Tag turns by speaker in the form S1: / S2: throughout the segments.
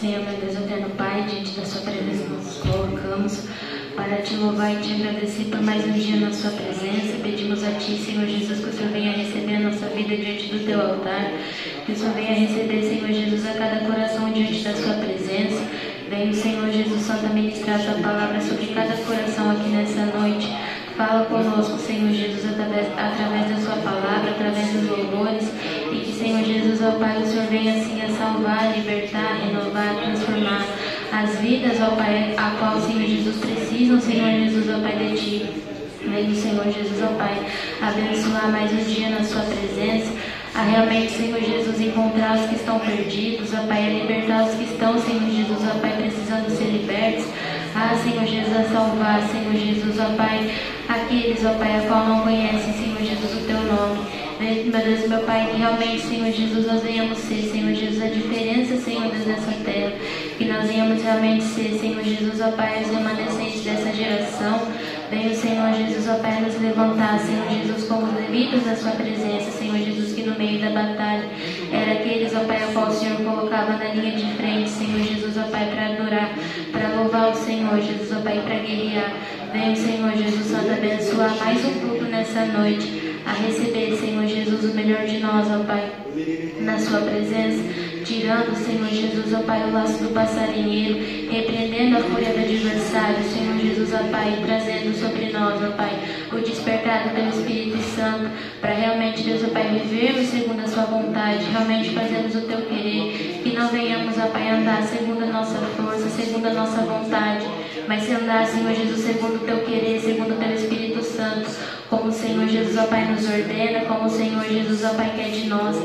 S1: Senhor, meu Deus, eterno Pai, diante da Sua presença nos colocamos para te louvar e te agradecer por mais um dia na Sua presença. Pedimos a Ti, Senhor Jesus, que o Senhor venha receber a nossa vida diante do Teu altar, que o Senhor venha receber, Senhor Jesus, a cada coração diante da Sua presença. Venha, Senhor Jesus Santo, ministrar a Tua palavra sobre cada coração aqui nessa noite. Fala conosco, Senhor Jesus, através, através da Sua palavra, através dos louvores. Senhor Jesus, ó Pai, o Senhor venha assim a salvar, libertar, renovar, transformar as vidas, ó Pai, a qual, Senhor Jesus, precisam, Senhor Jesus, ó Pai, de Ti. Venha, Senhor Jesus, ó Pai, abençoar mais um dia na Sua presença a realmente, Senhor Jesus, encontrar os que estão perdidos, ó Pai, a libertar os que estão, Senhor Jesus, ó Pai, precisando ser libertos. Ah, Senhor Jesus, a salvar, Senhor Jesus, ó Pai, aqueles, ó Pai, a qual não conhecem, Senhor Jesus, o Teu nome. Meu Deus, meu Pai, que realmente, Senhor Jesus, nós venhamos ser, Senhor Jesus, a diferença, Senhor Deus, dessa terra. Que nós venhamos realmente ser, Senhor Jesus, ó Pai, os remanescentes dessa geração. Venha Senhor Jesus, ó Pai, nos levantar, Senhor Jesus, como devidos da Sua presença, Senhor Jesus, que no meio da batalha era aqueles, ó Pai, a qual o Senhor colocava na linha de frente, Senhor Jesus, ó Pai, para adorar, para louvar o Senhor Jesus, ó Pai, para guerrear. Venha Senhor Jesus Santo abençoar mais um culto nessa noite, a receber, Senhor Jesus, o melhor de nós, ó Pai, na Sua presença, tirando, Senhor Jesus, ó Pai, o laço do passarinheiro, repreendendo a fúria do adversário, Senhor Jesus, ó Pai, trazendo sobre nós, ó Pai, o despertado pelo Espírito Santo, para realmente, Deus, ó Pai, vivermos segundo a Sua vontade, realmente fazermos o Teu querer, que não venhamos, ó Pai, andar segundo a nossa força, segundo a nossa vontade, mas se andar, Senhor Jesus, segundo o Teu querer, segundo o Teu Espírito Santo, como o Senhor Jesus, ó Pai, nos ordena, como o Senhor Jesus, ó Pai, quer de nós.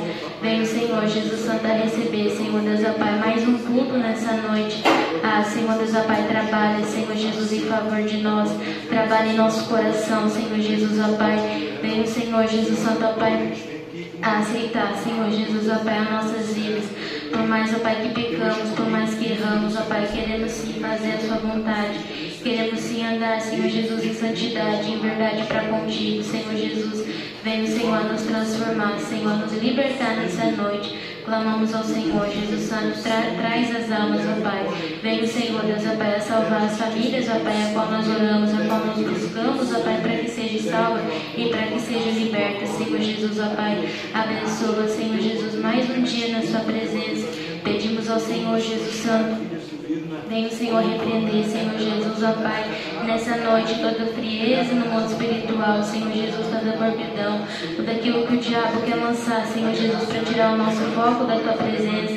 S1: Vem o Senhor Jesus Santo a receber, Senhor Deus, ó Pai, mais um culto nessa noite. Ah, Senhor Deus, ó Pai, trabalha, Senhor Jesus, em favor de nós. Trabalha em nosso coração, Senhor Jesus, ó Pai. Vem o Senhor Jesus Santo, ó Pai, a aceitar, Senhor Jesus, ó Pai, as nossas vidas. Por mais, ó Pai, que pecamos, por mais que erramos, ó Pai, queremos sim fazer a Sua vontade. Queremos sim andar, Senhor Jesus, em santidade, em verdade para contigo, Senhor Jesus. Venha, Senhor, nos transformar, Senhor, nos libertar nessa noite. Clamamos ao Senhor, Jesus Santo, tra traz as almas, ó Pai. Venha, Senhor, Deus, ó Pai, a salvar as famílias, ó Pai, a qual nós oramos, a qual nós buscamos, ó Pai, para que seja salva e para que seja liberta, Senhor Jesus, ó Pai. Abençoa, Senhor Jesus, mais um dia na Sua presença. Pedimos ao Senhor, Jesus Santo. Venha o Senhor repreender, Senhor Jesus, ó Pai, nessa noite toda frieza no mundo espiritual, Senhor Jesus, toda morbidão, tudo aquilo que o diabo quer lançar, Senhor Jesus, para tirar o nosso foco da Tua presença,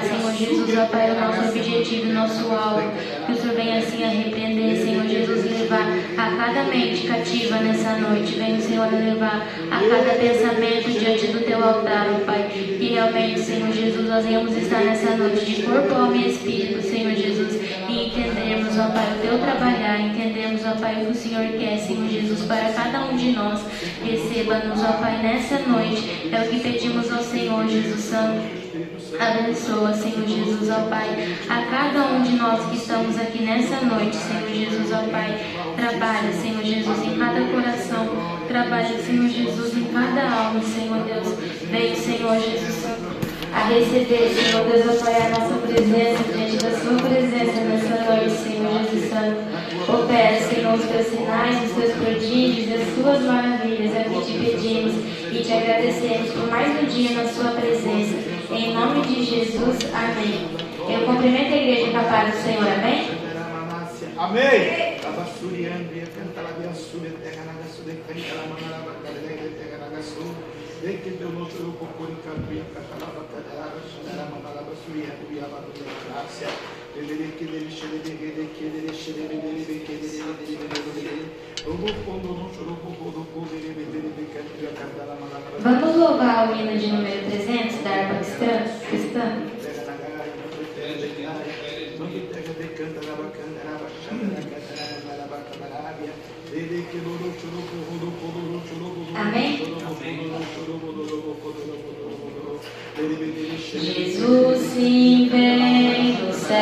S1: Senhor Jesus, ó Pai, o nosso objetivo, o nosso alvo. Que o Senhor venha assim a repreender, Senhor Jesus, levar a cada mente cativa nessa noite. Venha o Senhor levar a cada pensamento diante do Teu altar, ó Pai. Que realmente, Senhor Jesus, nós venhamos estar nessa noite de corpo, alma e espírito, Senhor Jesus, e entendermos, ó Pai, o Teu trabalhar, entendemos, ó Pai, o que o Senhor quer, Senhor Jesus, para cada um de nós. Receba-nos, ó Pai, nessa noite. É o que pedimos ao Senhor Jesus Santo. Abençoa, Senhor Jesus, ó Pai, a cada um de nós que estamos aqui nessa noite, Senhor Jesus, ó Pai. Trabalha, Senhor Jesus, em cada coração. Trabalha, Senhor Jesus, em cada alma, Senhor Deus. Vem, Senhor Jesus a receber, Senhor Deus, ó Pai, a nossa presença, diante da Sua presença nessa noite, Senhor Jesus Santo. Opera, Senhor, os Teus sinais, os Teus prodígios e as Suas maravilhas. É o que te pedimos e te agradecemos por mais um dia na Sua presença. Em nome de Jesus, amém. Eu cumprimento a igreja com a paz do Senhor, amém?
S2: Amém.
S1: Vamos louvar o hino de número 300 da harpa cristã? cristã? Amém? Jesus sim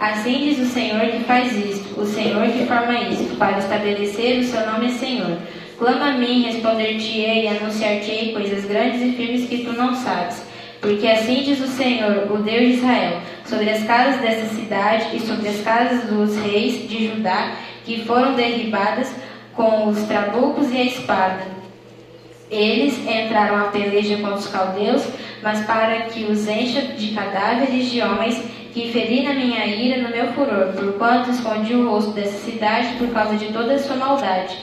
S1: Assim diz o Senhor que faz isto, o Senhor que forma isto, para estabelecer o seu nome Senhor. Clama a mim, responder-te-ei anunciar-te-ei coisas grandes e firmes que tu não sabes. Porque assim diz o Senhor, o Deus de Israel, sobre as casas dessa cidade e sobre as casas dos reis de Judá, que foram derribadas com os trabucos e a espada. Eles entraram à peleja contra os caldeus, mas para que os encha de cadáveres de homens que feri na minha ira no meu furor, porquanto escondi o rosto dessa cidade por causa de toda a sua maldade.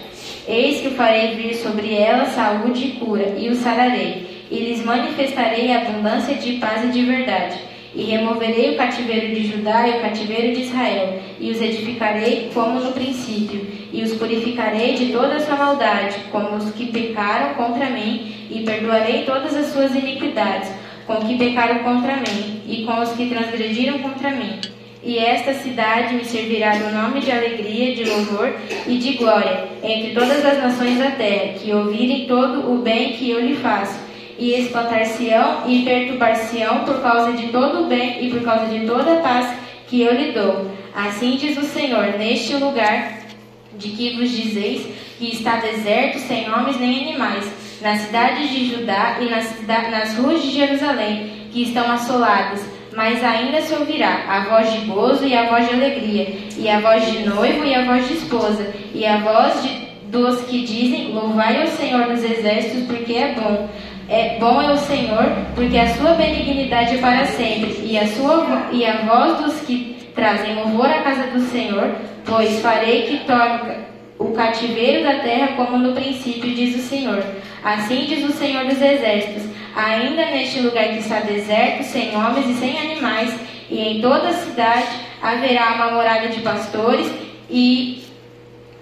S1: Eis que farei vir sobre ela saúde e cura, e o sararei, e lhes manifestarei abundância de paz e de verdade. E removerei o cativeiro de Judá e o cativeiro de Israel, e os edificarei como no princípio, e os purificarei de toda a sua maldade, como os que pecaram contra mim, e perdoarei todas as suas iniquidades, com que pecaram contra mim, e com os que transgrediram contra mim. E esta cidade me servirá um nome de alegria, de louvor e de glória entre todas as nações da terra, que ouvirem todo o bem que eu lhe faço e espantar-se-ão e perturbar-se-ão por causa de todo o bem e por causa de toda a paz que eu lhe dou. Assim diz o Senhor, neste lugar de que vos dizeis que está deserto, sem homens nem animais, nas cidades de Judá e nas, nas ruas de Jerusalém, que estão assoladas, mas ainda se ouvirá a voz de gozo e a voz de alegria, e a voz de noivo e a voz de esposa, e a voz de, dos que dizem: Louvai ao Senhor dos exércitos, porque é bom. É bom é o Senhor, porque a sua benignidade é para sempre, e a sua e a voz dos que trazem louvor à casa do Senhor, pois farei que torne o ca- o cativeiro da terra como no princípio, diz o Senhor. Assim diz o Senhor dos exércitos: ainda neste lugar que está deserto, sem homens e sem animais, E em toda a cidade haverá uma morada de pastores e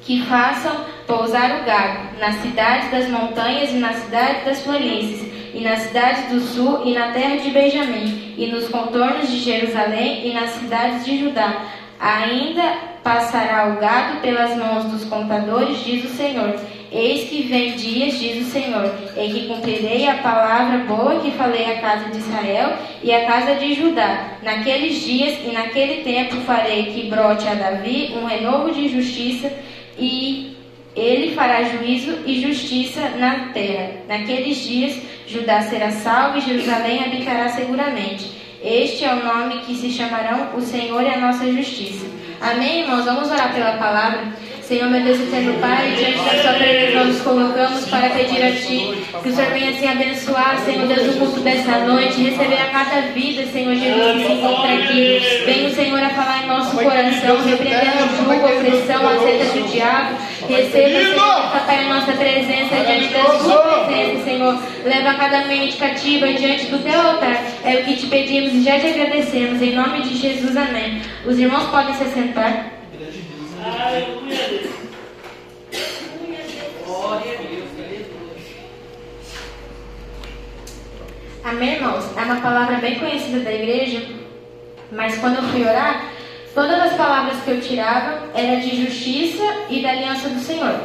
S1: que façam pousar o gado, nas cidades das montanhas e nas cidades das planícies, e nas cidades do sul e na terra de Benjamim, e nos contornos de Jerusalém e nas cidades de Judá. Ainda passará o gado pelas mãos dos contadores, diz o Senhor. Eis que vem dias, diz o Senhor, em que cumprirei a palavra boa que falei à casa de Israel e à casa de Judá. Naqueles dias e naquele tempo farei que brote a Davi um renovo de justiça e ele fará juízo e justiça na terra. Naqueles dias, Judá será salvo e Jerusalém habitará seguramente. Este é o nome que se chamarão o Senhor e a nossa justiça. Amém, irmãos? Vamos orar pela palavra. Senhor, meu Deus eterno Pai, diante da sua presença nós nos colocamos para pedir a Ti que o Senhor venha assim abençoar, Senhor Deus, o culto desta noite, receber a cada vida, Senhor Jesus, que se encontra aqui. Venha o Senhor a falar em nosso coração, repreendendo o jugo, opressão, a seta do diabo. Receba, Senhor, Pai, a nossa presença diante da Sua presença, Senhor. Leva cada mente cativa diante do Teu altar. É o que te pedimos e já te agradecemos. Em nome de Jesus, amém. Os irmãos podem se assentar.
S3: Aleluia, Deus.
S1: Amém, irmãos? É uma palavra bem conhecida da igreja, mas quando eu fui orar, todas as palavras que eu tirava eram de justiça e da aliança do Senhor.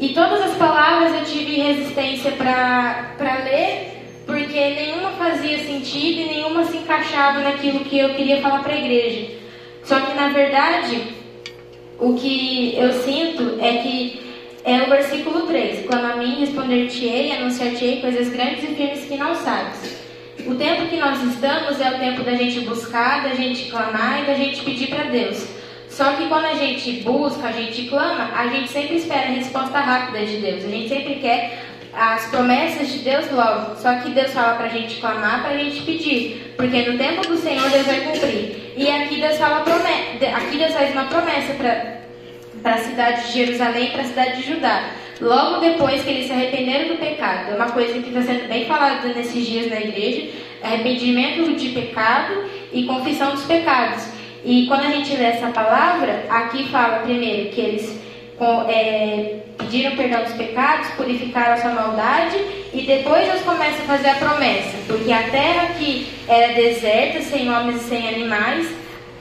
S1: E todas as palavras eu tive resistência para ler, porque nenhuma fazia sentido e nenhuma se encaixava naquilo que eu queria falar para a igreja. Só que, na verdade, o que eu sinto é que é o versículo 3: Clama a mim, responder-te-ei, anunciar-te-ei coisas grandes e firmes que não sabes. O tempo que nós estamos é o tempo da gente buscar, da gente clamar e da gente pedir para Deus. Só que quando a gente busca, a gente clama, a gente sempre espera a resposta rápida de Deus. A gente sempre quer as promessas de Deus logo. Só que Deus fala para a gente clamar, para a gente pedir. Porque no tempo do Senhor Deus vai cumprir. E aqui Deus fala promessa, aqui Deus faz uma promessa para para a cidade de Jerusalém para a cidade de Judá. Logo depois que eles se arrependeram do pecado. É uma coisa que está sendo bem falada nesses dias na igreja: arrependimento de pecado e confissão dos pecados. E quando a gente lê essa palavra, aqui fala primeiro que eles é, pediram perdão dos pecados, purificaram a sua maldade, e depois Deus começa a fazer a promessa, porque a terra que era deserta, sem homens e sem animais,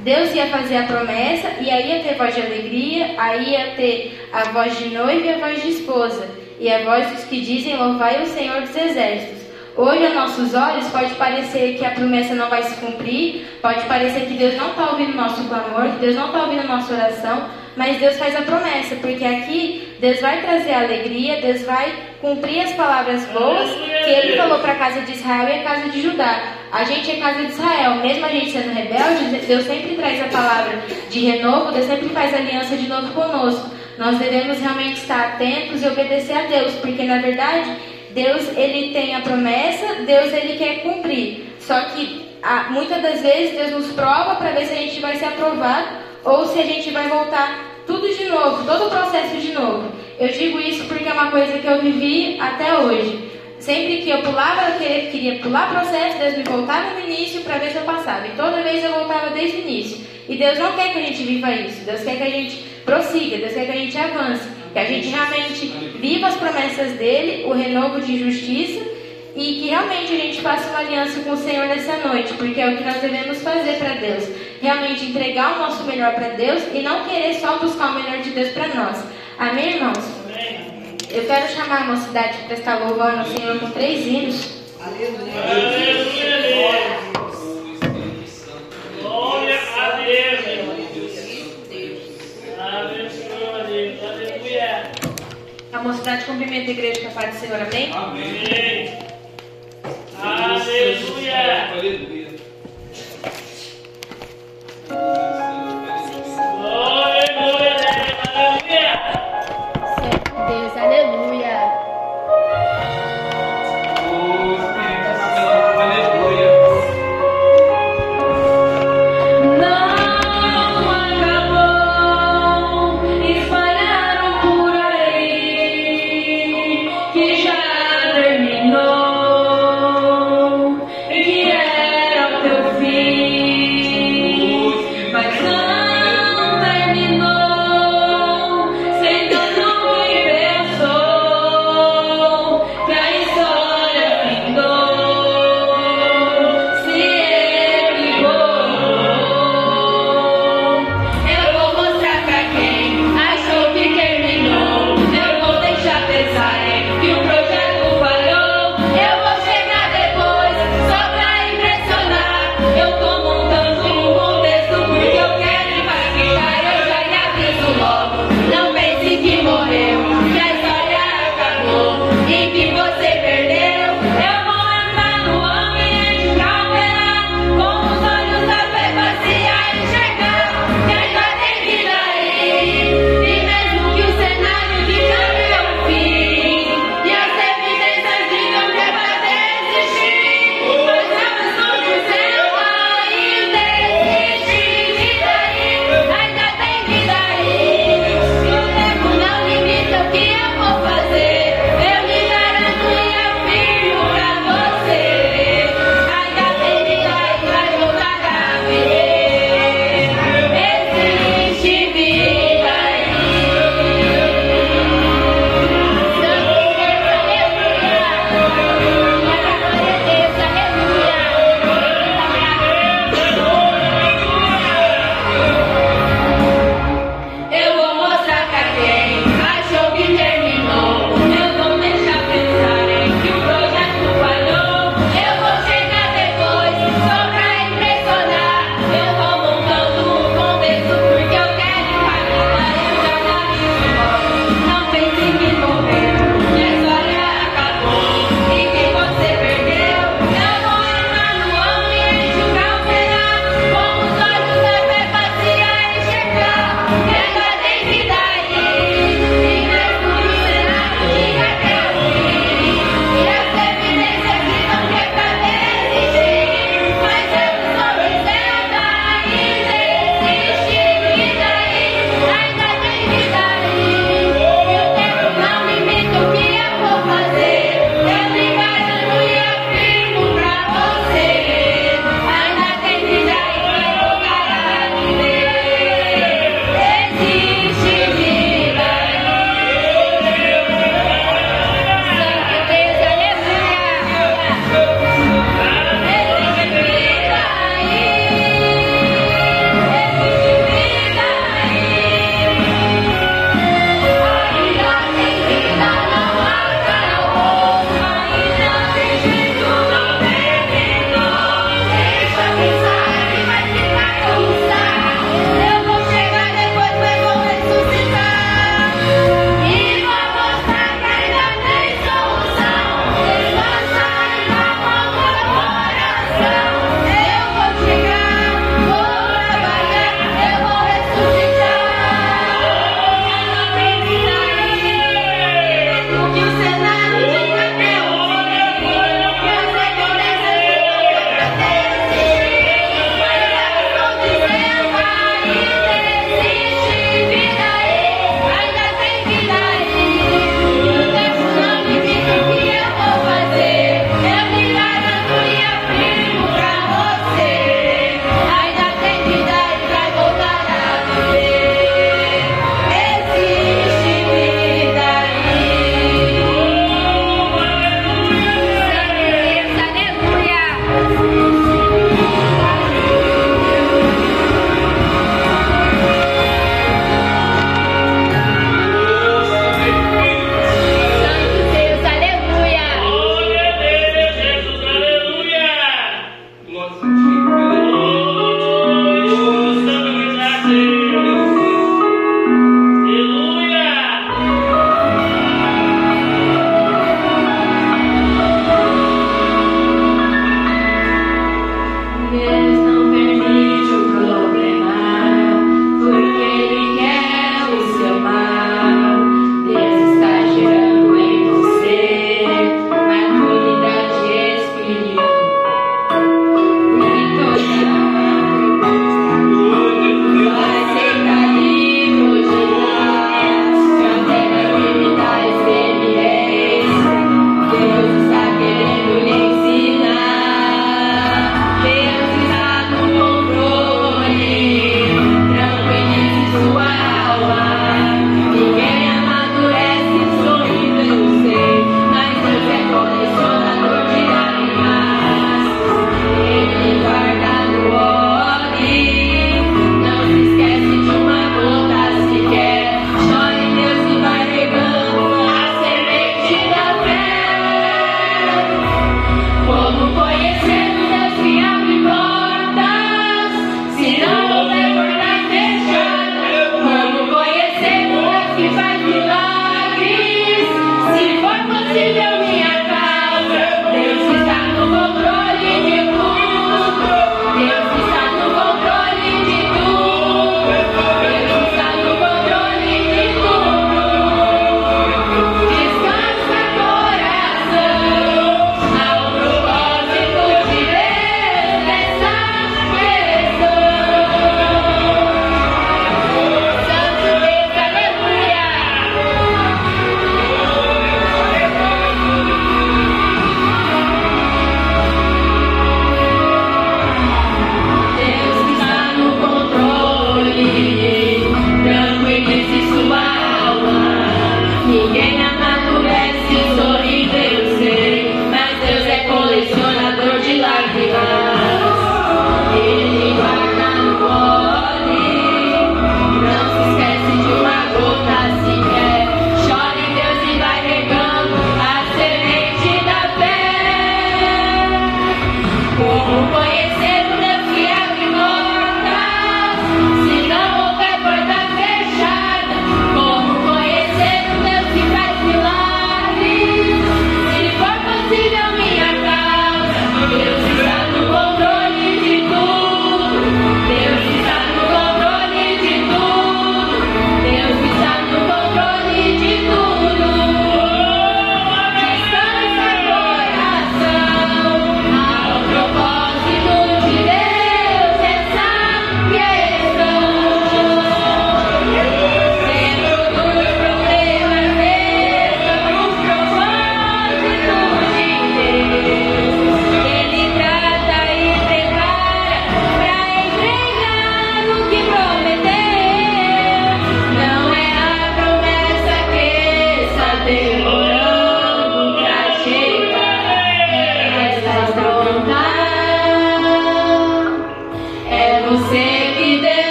S1: Deus ia fazer a promessa e aí ia ter voz de alegria, aí ia ter a voz de noiva e a voz de esposa, e a voz dos que dizem louvai o Senhor dos exércitos. Hoje, aos nossos olhos, pode parecer que a promessa não vai se cumprir, pode parecer que Deus não está ouvindo o nosso clamor, que Deus não está ouvindo a nossa oração, mas Deus faz a promessa, porque aqui Deus vai trazer alegria, Deus vai cumprir as palavras boas que Ele falou para a casa de Israel e a casa de Judá. A gente é casa de Israel, mesmo a gente sendo rebelde, Deus sempre traz a palavra de renovo, Deus sempre faz aliança de novo conosco. Nós devemos realmente estar atentos e obedecer a Deus, porque na verdade Deus ele tem a promessa, Deus ele quer cumprir. Só que muitas das vezes Deus nos prova para ver se a gente vai ser aprovado ou se a gente vai voltar tudo de novo, todo o processo de novo. Eu digo isso porque é uma coisa que eu vivi até hoje. Sempre que eu pulava, eu queria pular processo, Deus me voltava no início para ver se eu passava. E toda vez eu voltava desde o início. E Deus não quer que a gente viva isso. Deus quer que a gente prossiga, Deus quer que a gente avance. Que a gente realmente viva as promessas dele, o renovo de justiça e que realmente a gente faça uma aliança com o Senhor nessa noite, porque é o que nós devemos fazer para Deus. Realmente entregar o nosso melhor para Deus e não querer só buscar o melhor de Deus para nós. Amém, irmãos?
S3: Amém.
S1: Eu quero chamar a mocidade para prestar louvor ao Senhor com três hinos.
S3: Aleluia, Deus. Glória a Deus. Aleluia.
S1: A mocidade cumprimenta a igreja com a paz do Senhor. Amém?
S3: Amém. Aleluia.
S4: Aleluia.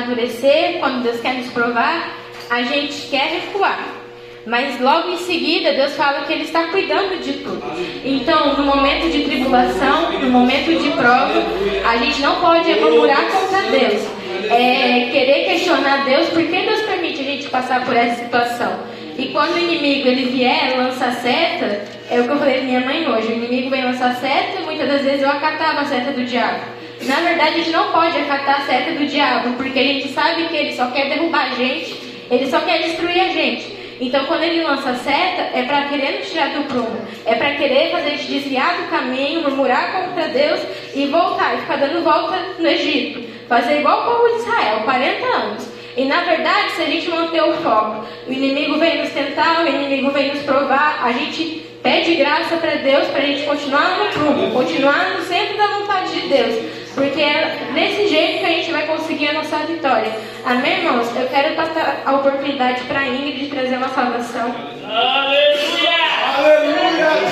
S1: Amadurecer, quando Deus quer nos provar, a gente quer recuar. Mas logo em seguida, Deus fala que Ele está cuidando de tudo. Então, no momento de tribulação, no momento de prova, a gente não pode murmurar contra Deus. É, querer questionar Deus, por que Deus permite a gente passar por essa situação? E quando o inimigo ele vier lançar seta, é o que eu falei pra minha mãe hoje. O inimigo vem lançar seta e muitas das vezes eu acatava a seta do diabo. Na verdade, a gente não pode acatar a seta do diabo, porque a gente sabe que ele só quer derrubar a gente, ele só quer destruir a gente. Então, quando ele lança a seta, é para querer nos tirar do prumo, é para querer fazer a gente desviar do caminho, murmurar contra Deus e voltar, e ficar dando volta no Egito. Fazer igual o povo de Israel, 40 anos. E na verdade, se a gente manter o foco, o inimigo vem nos tentar, o inimigo vem nos provar, a gente pede graça para Deus para a gente continuar no prumo, continuar no centro da vontade de Deus. Porque é desse jeito que a gente vai conseguir a nossa vitória. Amém, irmãos? Eu quero passar a oportunidade para a Ingrid trazer uma salvação.
S3: Aleluia!
S2: Aleluia, Deus.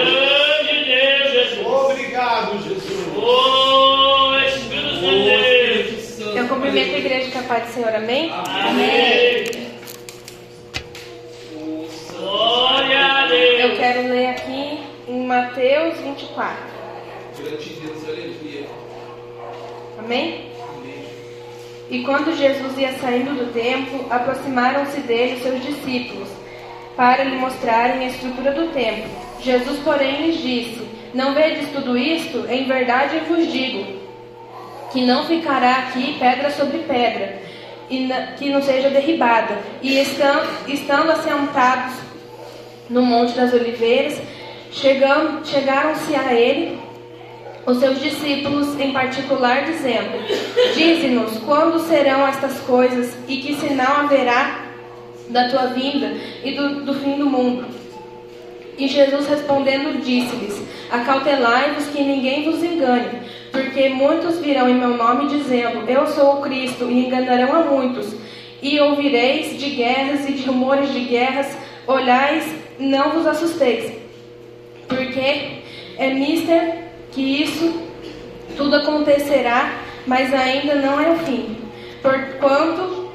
S3: Grande Deus, Jesus.
S2: Obrigado, Jesus.
S3: Oh, Espírito Santo de Deus.
S5: Eu cumprimento a igreja com a paz do Senhor, amém?
S3: Amém. Glória a
S5: Eu
S3: Deus.
S5: quero ler aqui em Mateus 24, amém? E quando Jesus ia saindo do templo, aproximaram-se dele seus discípulos, para lhe mostrarem a estrutura do templo. Jesus, porém, lhes disse: Não vedes tudo isto? Em verdade eu vos digo, que não ficará aqui pedra sobre pedra, e que não seja derribada. E estando, estando assentados no Monte das Oliveiras, chegaram-se a ele os seus discípulos em particular, dizendo: Dize-nos quando serão estas coisas e que sinal haverá da tua vinda e do, do fim do mundo. E Jesus respondendo disse-lhes: Acautelai-vos que ninguém vos engane, porque muitos virão em meu nome dizendo: Eu sou o Cristo, e enganarão a muitos. E ouvireis de guerras e de rumores de guerras, olhais, não vos assusteis, porque é mister que isso tudo acontecerá, mas ainda não é o fim. Porquanto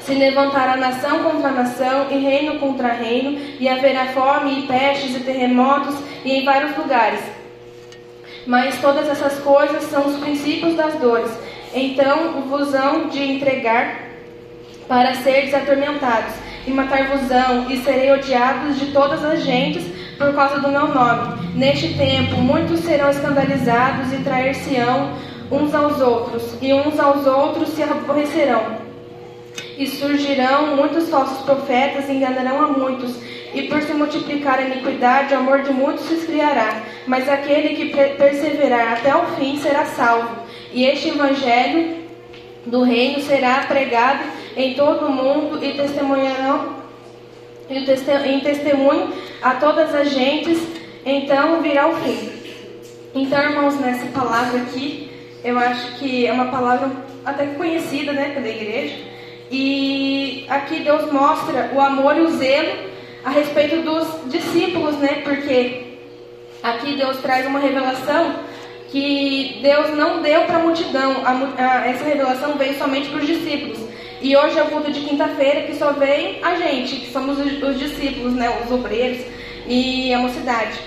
S5: se levantará nação contra nação e reino contra reino, e haverá fome e pestes e terremotos e em vários lugares. Mas todas essas coisas são os princípios das dores. Então vos hão de entregar para seres atormentados, e matar-vos-ão, e serei odiados de todas as gentes por causa do meu nome. Neste tempo, muitos serão escandalizados e trair-se-ão uns aos outros, e uns aos outros se aborrecerão. E surgirão muitos falsos profetas e enganarão a muitos. E por se multiplicar a iniquidade, o amor de muitos se esfriará. Mas aquele que per- perseverar até o fim será salvo. E este evangelho do reino será pregado em todo o mundo e testemunharão em testemunho a todas as gentes, então virá o fim. Então, irmãos, nessa palavra aqui, eu acho que é uma palavra até conhecida, né, pela igreja. E aqui Deus mostra o amor e o zelo a respeito dos discípulos, né? Porque aqui Deus traz uma revelação que Deus não deu para a multidão. Essa revelação veio somente para os discípulos. E hoje é o culto de quinta-feira que só vem a gente, que somos os, os discípulos, né? Os obreiros e a mocidade.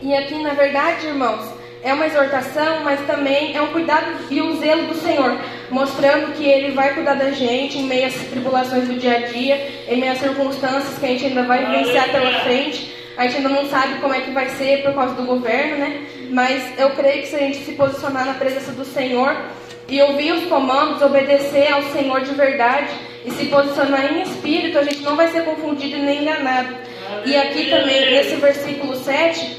S5: E aqui, na verdade, irmãos, é uma exortação, mas também é um cuidado e um zelo do Senhor, mostrando que Ele vai cuidar da gente em meio às tribulações do dia a dia, em meio às circunstâncias que a gente ainda vai vivenciar pela frente. A gente ainda não sabe como é que vai ser por causa do governo, né? Mas eu creio que se a gente se posicionar na presença do Senhor e ouvir os comandos, obedecer ao Senhor de verdade e se posicionar em espírito, a gente não vai ser confundido nem enganado. E aqui também, nesse versículo 7,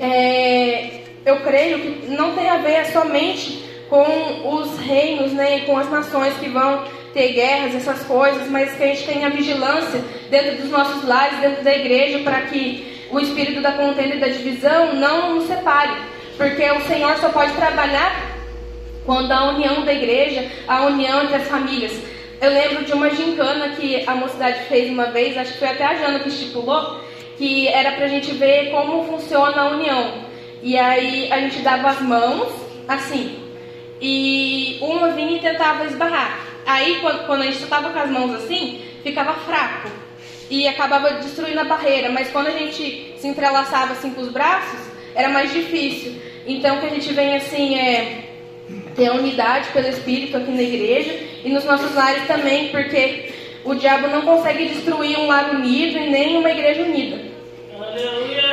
S5: é, eu creio que não tem a ver somente com os reinos, né, com as nações que vão ter guerras, essas coisas, mas que a gente tenha vigilância dentro dos nossos lares, dentro da igreja, para que o espírito da contenda e da divisão não nos separe, porque o Senhor só pode trabalhar quando a união da igreja, a união entre as famílias. Eu lembro de uma gincana que a mocidade fez uma vez, acho que foi até a Jana que estipulou, que era pra gente ver como funciona a união. E aí a gente dava as mãos, assim, e uma vinha e tentava esbarrar. Aí quando, a gente estava com as mãos assim, ficava fraco e acabava destruindo a barreira. Mas quando a gente se entrelaçava assim com os braços, era mais difícil. Então que a gente vem assim é ter unidade pelo Espírito aqui na igreja e nos nossos lares também, porque o diabo não consegue destruir um lar unido e nem uma igreja unida.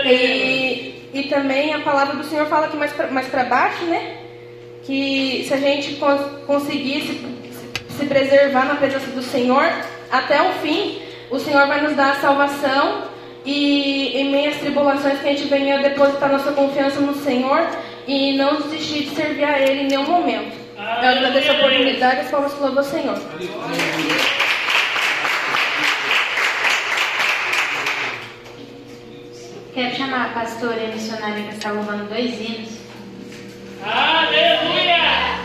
S5: E, e também a palavra do Senhor fala aqui mais pra, mais para baixo, né? Que se a gente cons conseguir se, se preservar na presença do Senhor até o fim, o Senhor vai nos dar a salvação e em meio às tribulações que a gente venha depositar nossa confiança no Senhor e não desistir de servir a Ele em nenhum momento. Eu agradeço a oportunidade e palmas para o Senhor.
S1: Quero chamar a pastora e a missionária que está louvando dois hinos.
S3: Aleluia!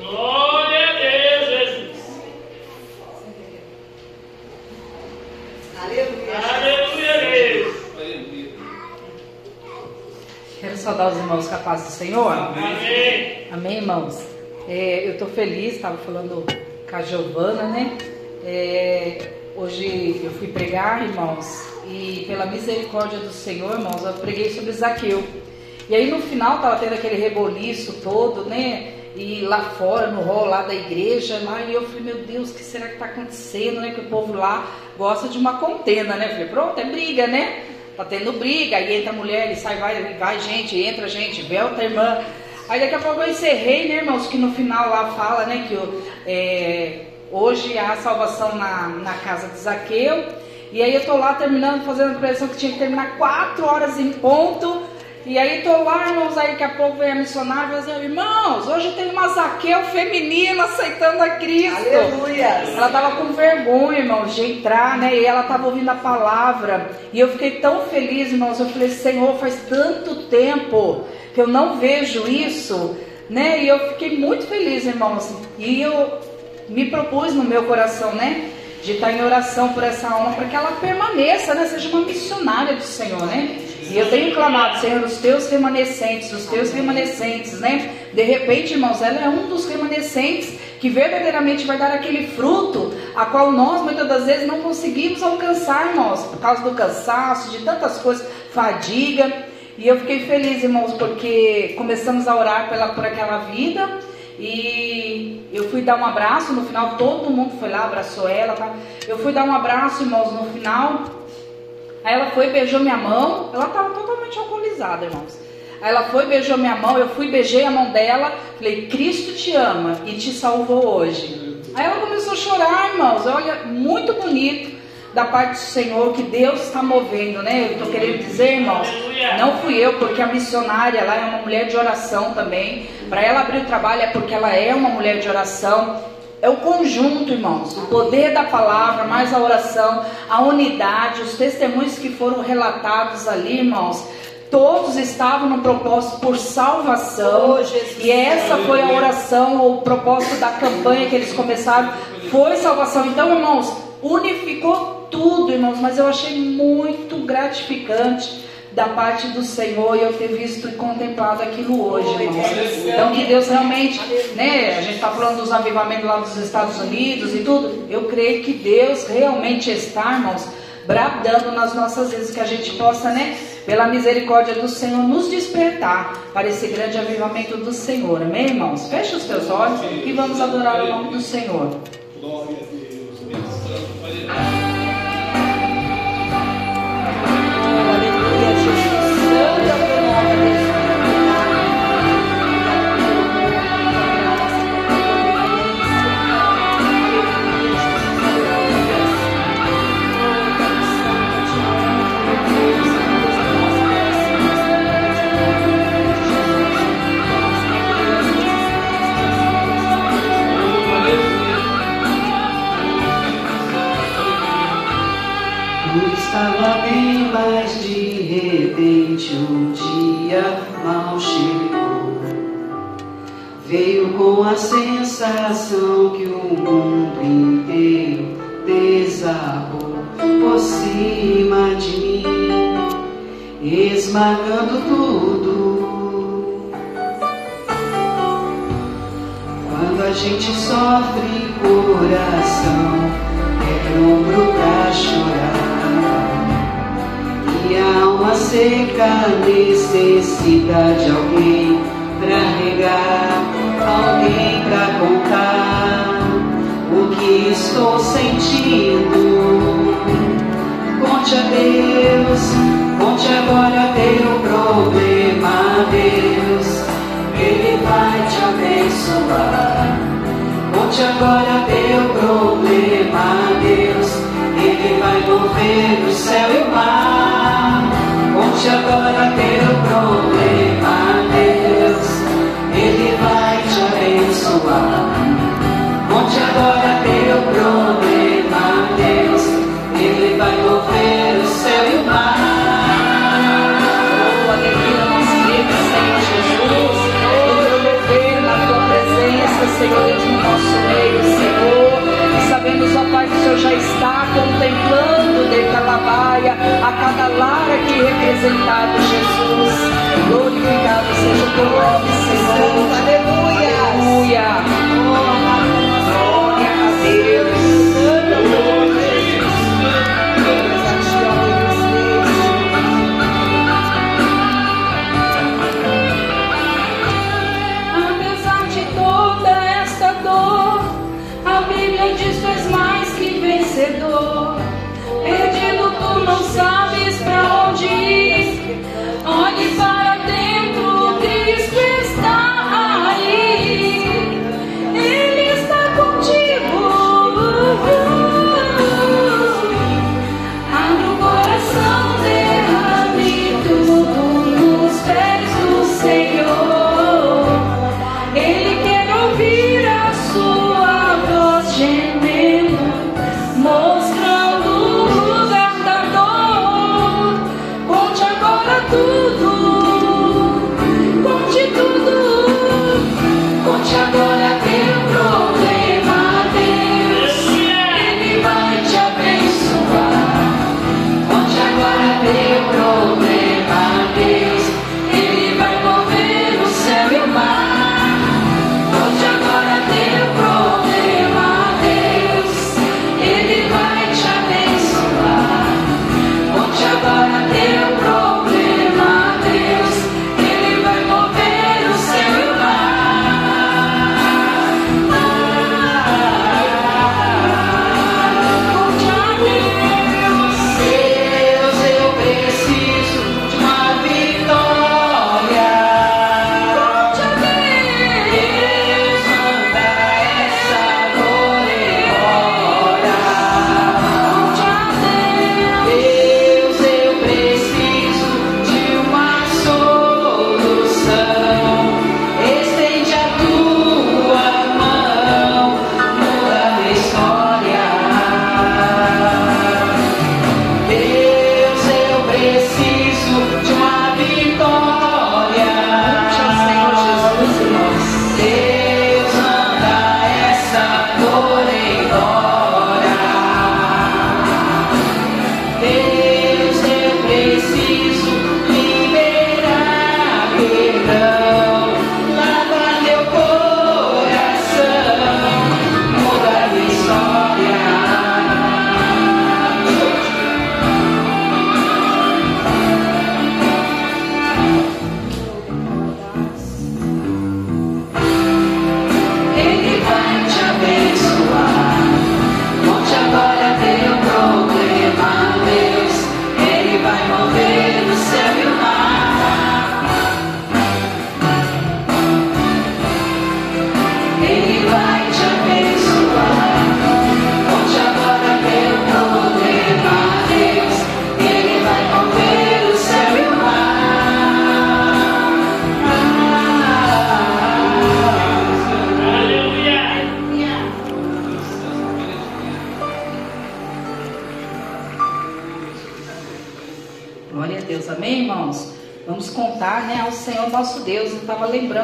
S3: Glória a Deus, Jesus.
S6: Aleluia.
S3: Aleluia,
S6: Quero saudar os irmãos com a paz do Senhor.
S3: Amém.
S6: Amém, irmãos? É, eu estou feliz, estava falando com a Giovana, né? É, hoje eu fui pregar, irmãos, e pela misericórdia do Senhor, irmãos, eu preguei sobre Zaqueu. E aí no final estava tendo aquele reboliço todo, né? E lá fora, no hall lá da igreja, lá, e eu falei, meu Deus, o que será que está acontecendo, né? Que o povo lá gosta de uma contenda, né? Eu falei, pronto, é briga, né? Tá tendo briga, aí entra mulher, e sai, vai, vai gente, entra gente, volta irmã. Aí daqui a pouco eu encerrei, né, irmãos, que no final lá fala, né, que é, hoje há salvação na, na casa de Zaqueu. E aí eu tô lá terminando, fazendo a pregação que tinha que terminar quatro horas em ponto. E aí tô lá, irmãos, aí daqui a pouco vem a missionária e dizer, irmãos, hoje tem uma Zaqueu feminina aceitando a Cristo.
S7: Aleluia.
S6: Ela tava com vergonha, irmãos, de entrar, né? E ela tava ouvindo a palavra. E eu fiquei tão feliz, irmãos. Eu falei, Senhor, faz tanto tempo que eu não vejo isso, né? E eu fiquei muito feliz, irmãos. E eu me propus no meu coração, né? De estar em oração por essa alma, para que ela permaneça, né? Seja uma missionária do Senhor, né? E eu tenho clamado, Senhor, os teus remanescentes, os teus remanescentes, né? De repente, irmãos, ela é um dos remanescentes que verdadeiramente vai dar aquele fruto a qual nós muitas das vezes não conseguimos alcançar, irmãos, por causa do cansaço, de tantas coisas, fadiga. E eu fiquei feliz, irmãos, porque começamos a orar pela, por aquela vida. E eu fui dar um abraço, no final todo mundo foi lá, abraçou ela. Tá? Eu fui dar um abraço, irmãos, no final. Aí ela foi, beijou minha mão. Ela estava totalmente alcoolizada, irmãos. Aí ela foi, beijou minha mão. Eu fui, beijei a mão dela. Falei, Cristo te ama e te salvou hoje. Aí ela começou a chorar, irmãos. Olha, muito bonito da parte do Senhor que Deus está movendo, né? Eu estou querendo dizer, irmãos, não fui eu, porque a missionária lá é uma mulher de oração também. Para ela abrir o trabalho é porque ela é uma mulher de oração. É o conjunto, irmãos, o poder da palavra, mais a oração, a unidade, os testemunhos que foram relatados ali, irmãos. Todos estavam no propósito por salvação. e essa foi a oração, o propósito da campanha que eles começaram. Foi salvação. Então, irmãos, unificou tudo, irmãos, mas eu achei muito gratificante da parte do Senhor eu ter visto e contemplado aquilo hoje, irmãos. Então que Deus realmente, né? A gente está falando dos avivamentos lá dos Estados Unidos e tudo. Eu creio que Deus realmente está, irmãos, bradando nas nossas vidas que a gente possa, né? Pela misericórdia do Senhor, nos despertar para esse grande avivamento do Senhor. Amém, irmãos? Feche os teus olhos e vamos adorar o nome do Senhor.
S8: Glória a Deus.
S6: Jesus. Santo é o teu
S7: Veio com a sensação que o mundo inteiro desabou por cima de mim, esmagando tudo. Quando a gente sofre, coração é ombro pra chorar. E a alma seca necessita de alguém pra regar alguém pra contar o que estou sentindo. Conte a Deus, conte agora teu problema Deus, Ele vai te abençoar. Conte agora teu problema Deus, Ele vai mover o céu e o mar. Conte agora teu problema Ele vai mover o céu e o mar.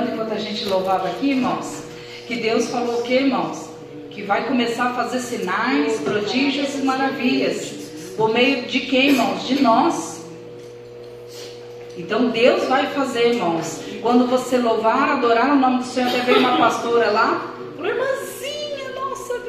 S6: lembrando, enquanto a gente louvava aqui, irmãos, que Deus falou o que, irmãos? Que vai começar a fazer sinais, prodígios e maravilhas. Por meio de quem, irmãos? De nós. Então Deus vai fazer, irmãos. Quando você louvar, adorar o nome do Senhor, até veio uma pastora lá, falou, irmãzinha, nossa,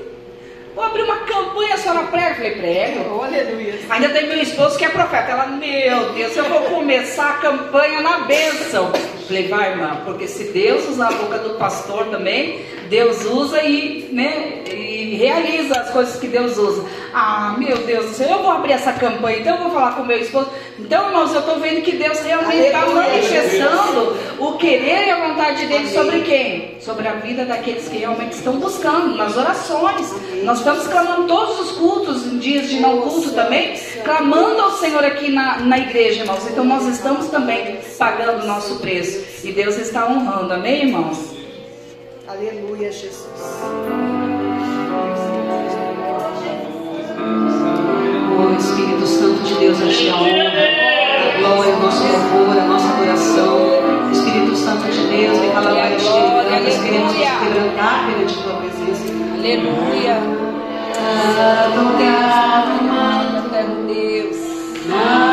S6: vou abrir uma campanha, a senhora prega. Falei, prega.
S9: Aleluia.
S6: Ainda tem meu esposo que é profeta. Ela, meu Deus, eu vou começar a campanha na bênção. Falei, vai, irmã, porque se Deus usar a boca do pastor também, Deus usa e, né, e realiza as coisas que Deus usa. Ah, meu Deus do céu, eu vou abrir essa campanha, então eu vou falar com meu esposo. Então, irmãos, eu estou vendo que Deus realmente está manifestando o querer e a vontade dele sobre quem? Sobre a vida daqueles que realmente estão buscando, nas orações. Nós estamos clamando todos os cultos, em dias de não culto também, clamando ao Senhor aqui na, na igreja, irmãos. Então, nós estamos também pagando o nosso preço. E Deus está honrando, amém, irmãos?
S9: Aleluia, Jesus.
S7: Oh Espírito Santo de Deus, a ti a honra, a glória, o nosso louvor, a nossa adoração. Espírito Santo de Deus, vem calabar este nós queremos nos quebrantar perante tua presença.
S6: Aleluia.
S7: Adorar o
S6: Manda, Deus.
S7: na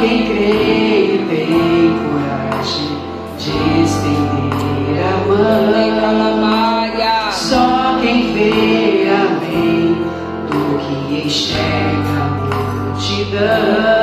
S7: quem crê e tem coragem de estender a mão. Só quem vê além do que enxerga a multidão.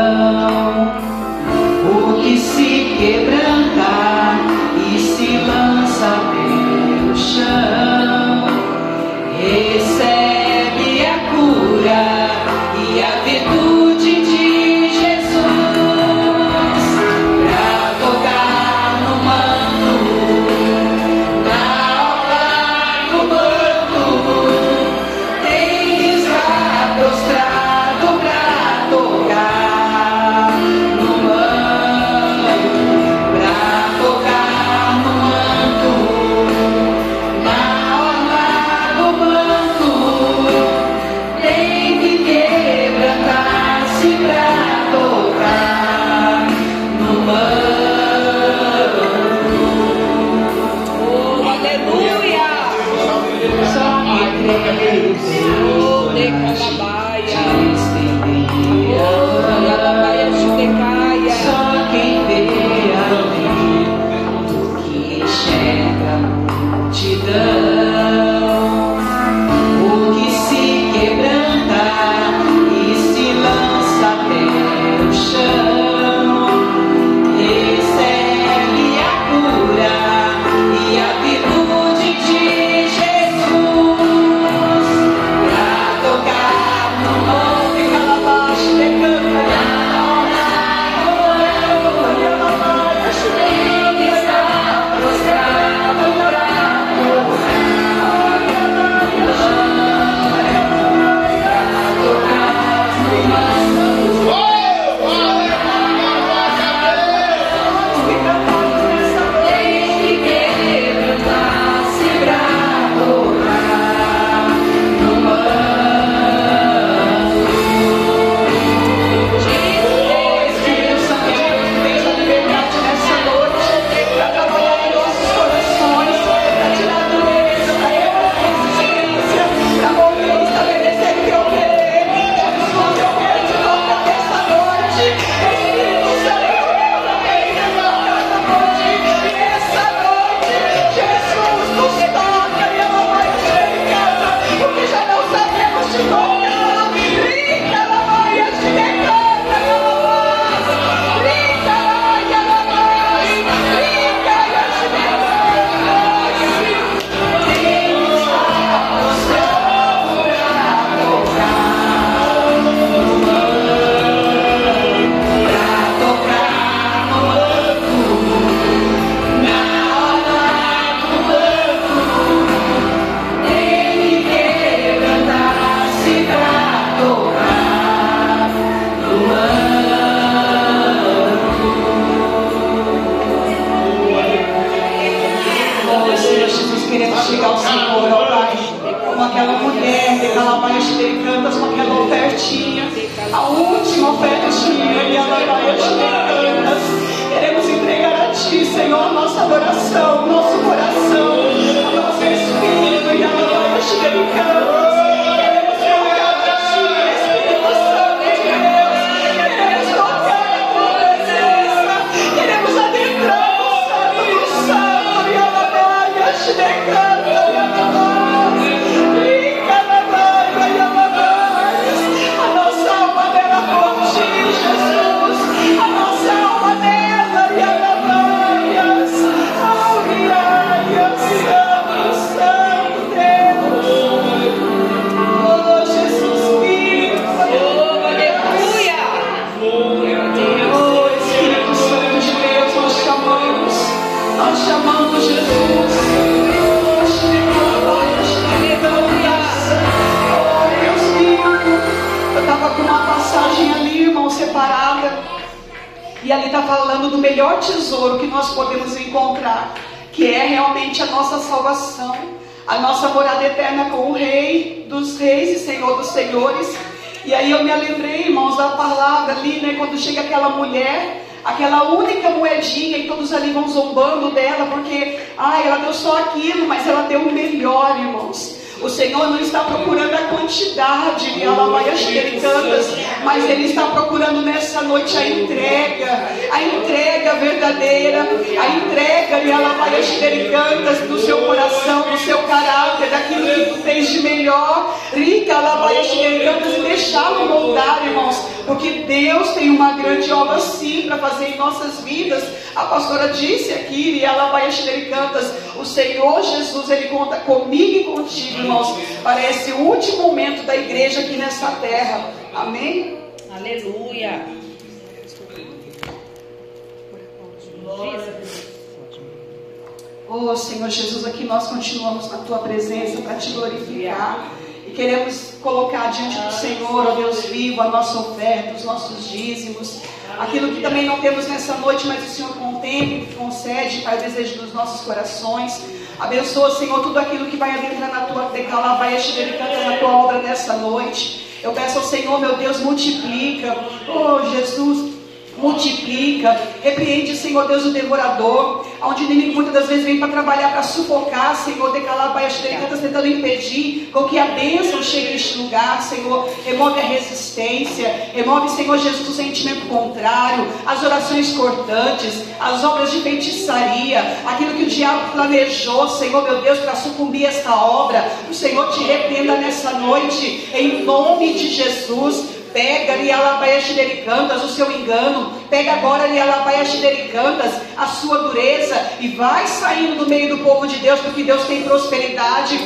S8: Nossos dízimos. Aquilo que também não temos nessa noite, mas o Senhor contempla e concede, Pai, o desejo dos nossos corações. Abençoa, Senhor, tudo aquilo que vai adentrar na tua decala, vai na tua obra nessa noite. Eu peço ao Senhor, meu Deus, multiplica. Oh, Jesus, multiplica, repreende, Senhor Deus, o devorador, onde o inimigo muitas das vezes vem para trabalhar, para sufocar, Senhor, decalar baixo dele, está tentando impedir com que a bênção chegue neste lugar, Senhor, remove a resistência, remove, Senhor Jesus, o sentimento contrário, as orações cortantes, as obras de feitiçaria, aquilo que o diabo planejou, Senhor, meu Deus, para sucumbir esta obra, o Senhor te repreenda nessa noite, em nome de Jesus, Pega Lialabaiaxidericantas, o seu engano. Pega agora Lialabaiaxidericantas, a sua dureza. E vai saindo do meio do povo de Deus, porque Deus tem prosperidade.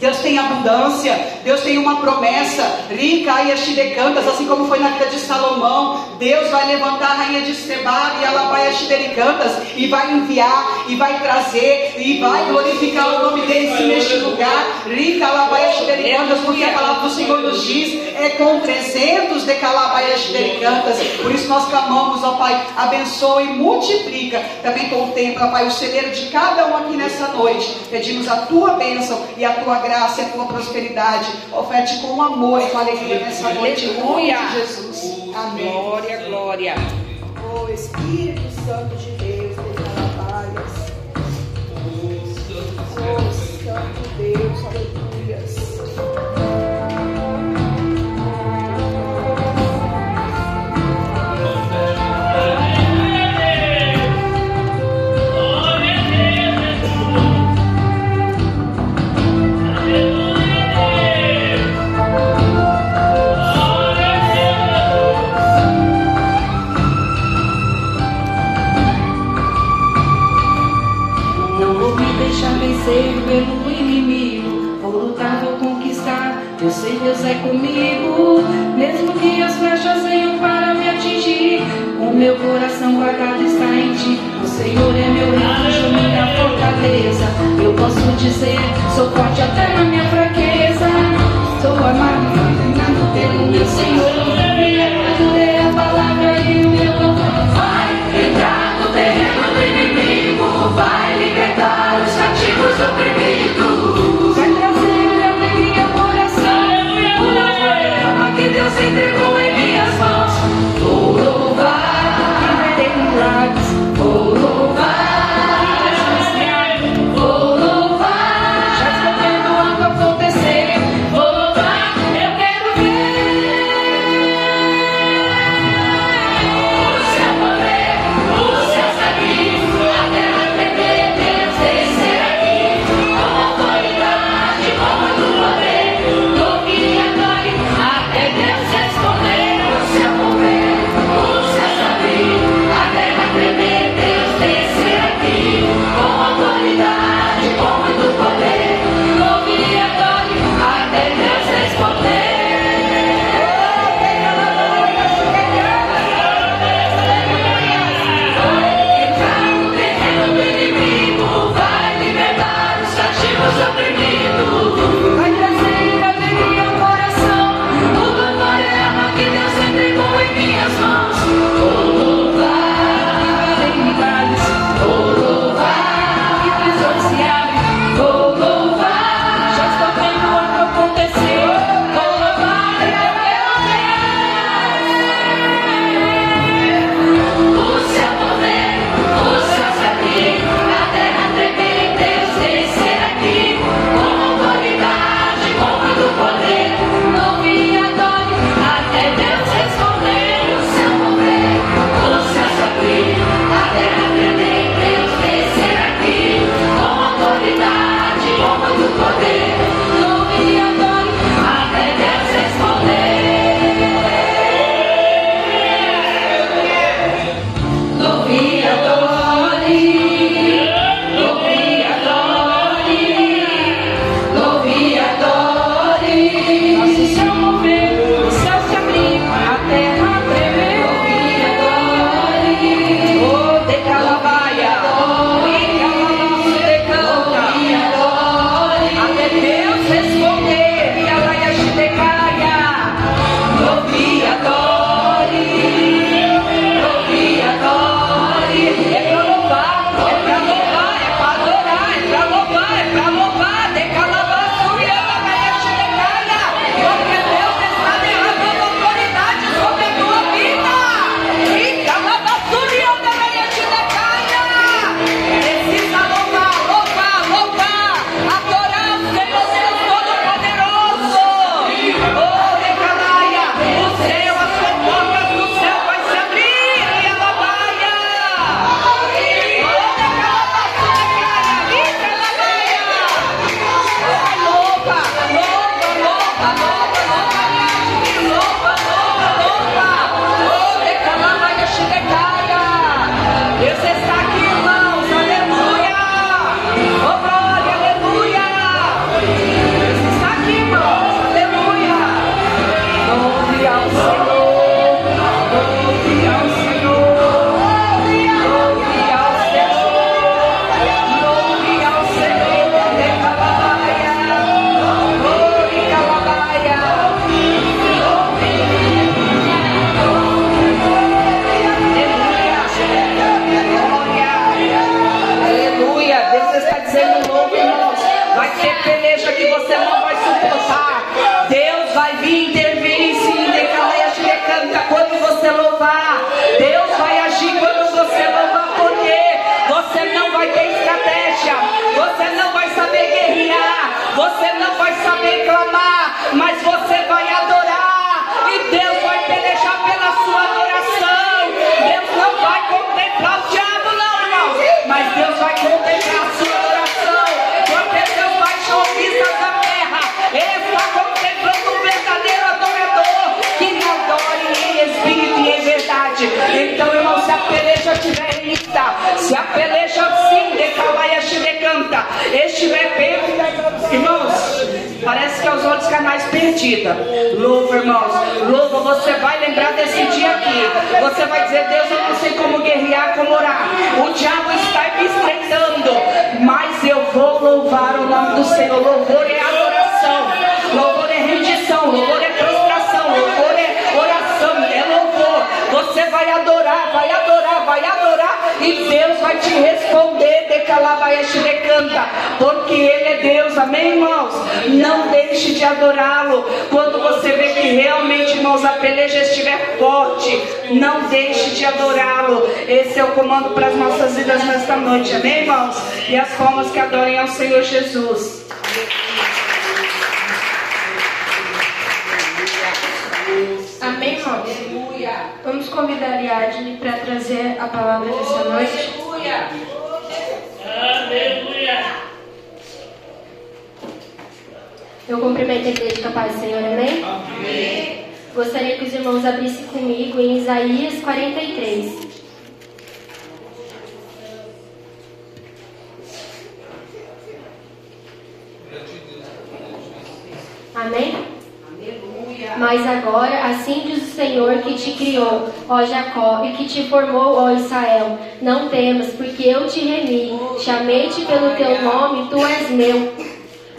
S8: Deus tem abundância, Deus tem uma promessa, rica e achidecantas, assim como foi na vida de Salomão. Deus vai levantar a rainha de Seba e ela vai achidecantas e vai enviar e vai trazer e vai glorificar o nome dele neste lugar. Rica, ela vai achidecantas, porque a palavra do Senhor nos diz é com 300 de calabaias achidecantas. Por isso nós clamamos, ó Pai, abençoa e multiplica. Também contempla, Pai, o celeiro de cada um aqui nessa noite. Pedimos a tua bênção e a tua graça e a tua prosperidade. Oferte com amor e com alegria nessa noite, em nome de Jesus. Amém.
S6: Glória, glória.
S8: Oh Espírito Santo de Deus, declara Oh Santo Deus, aleluia.
S5: Meu coração guardado está em ti. O Senhor é meu refúgio, minha fortaleza. Eu posso dizer, sou forte até na minha fraqueza. Sou amado treinado pelo meu Senhor. Minha cultura é a palavra e o meu louvor. Vai entrar no terreno do inimigo, vai libertar os cativos oprimidos. Vai trazer alegria ao coração. Que Deus entregou
S6: adorá-lo. Quando você vê que realmente, irmãos, a peleja estiver forte, não deixe de adorá-lo. Esse é o comando para as nossas vidas nesta noite, amém, irmãos? E as formas que adorem ao Senhor Jesus.
S10: Amém, irmãos? Vamos convidar a Ariadne para trazer a palavra dessa noite.
S3: Aleluia.
S10: Eu cumprimento a igreja com a paz do Senhor, amém? Amém. Gostaria que os irmãos abrissem comigo em Isaías 43. Amém? Mas agora, assim diz o Senhor que te criou, ó Jacó, e que te formou, ó Israel. Não temas, porque eu te remi, chamei-te pelo teu nome, tu és meu.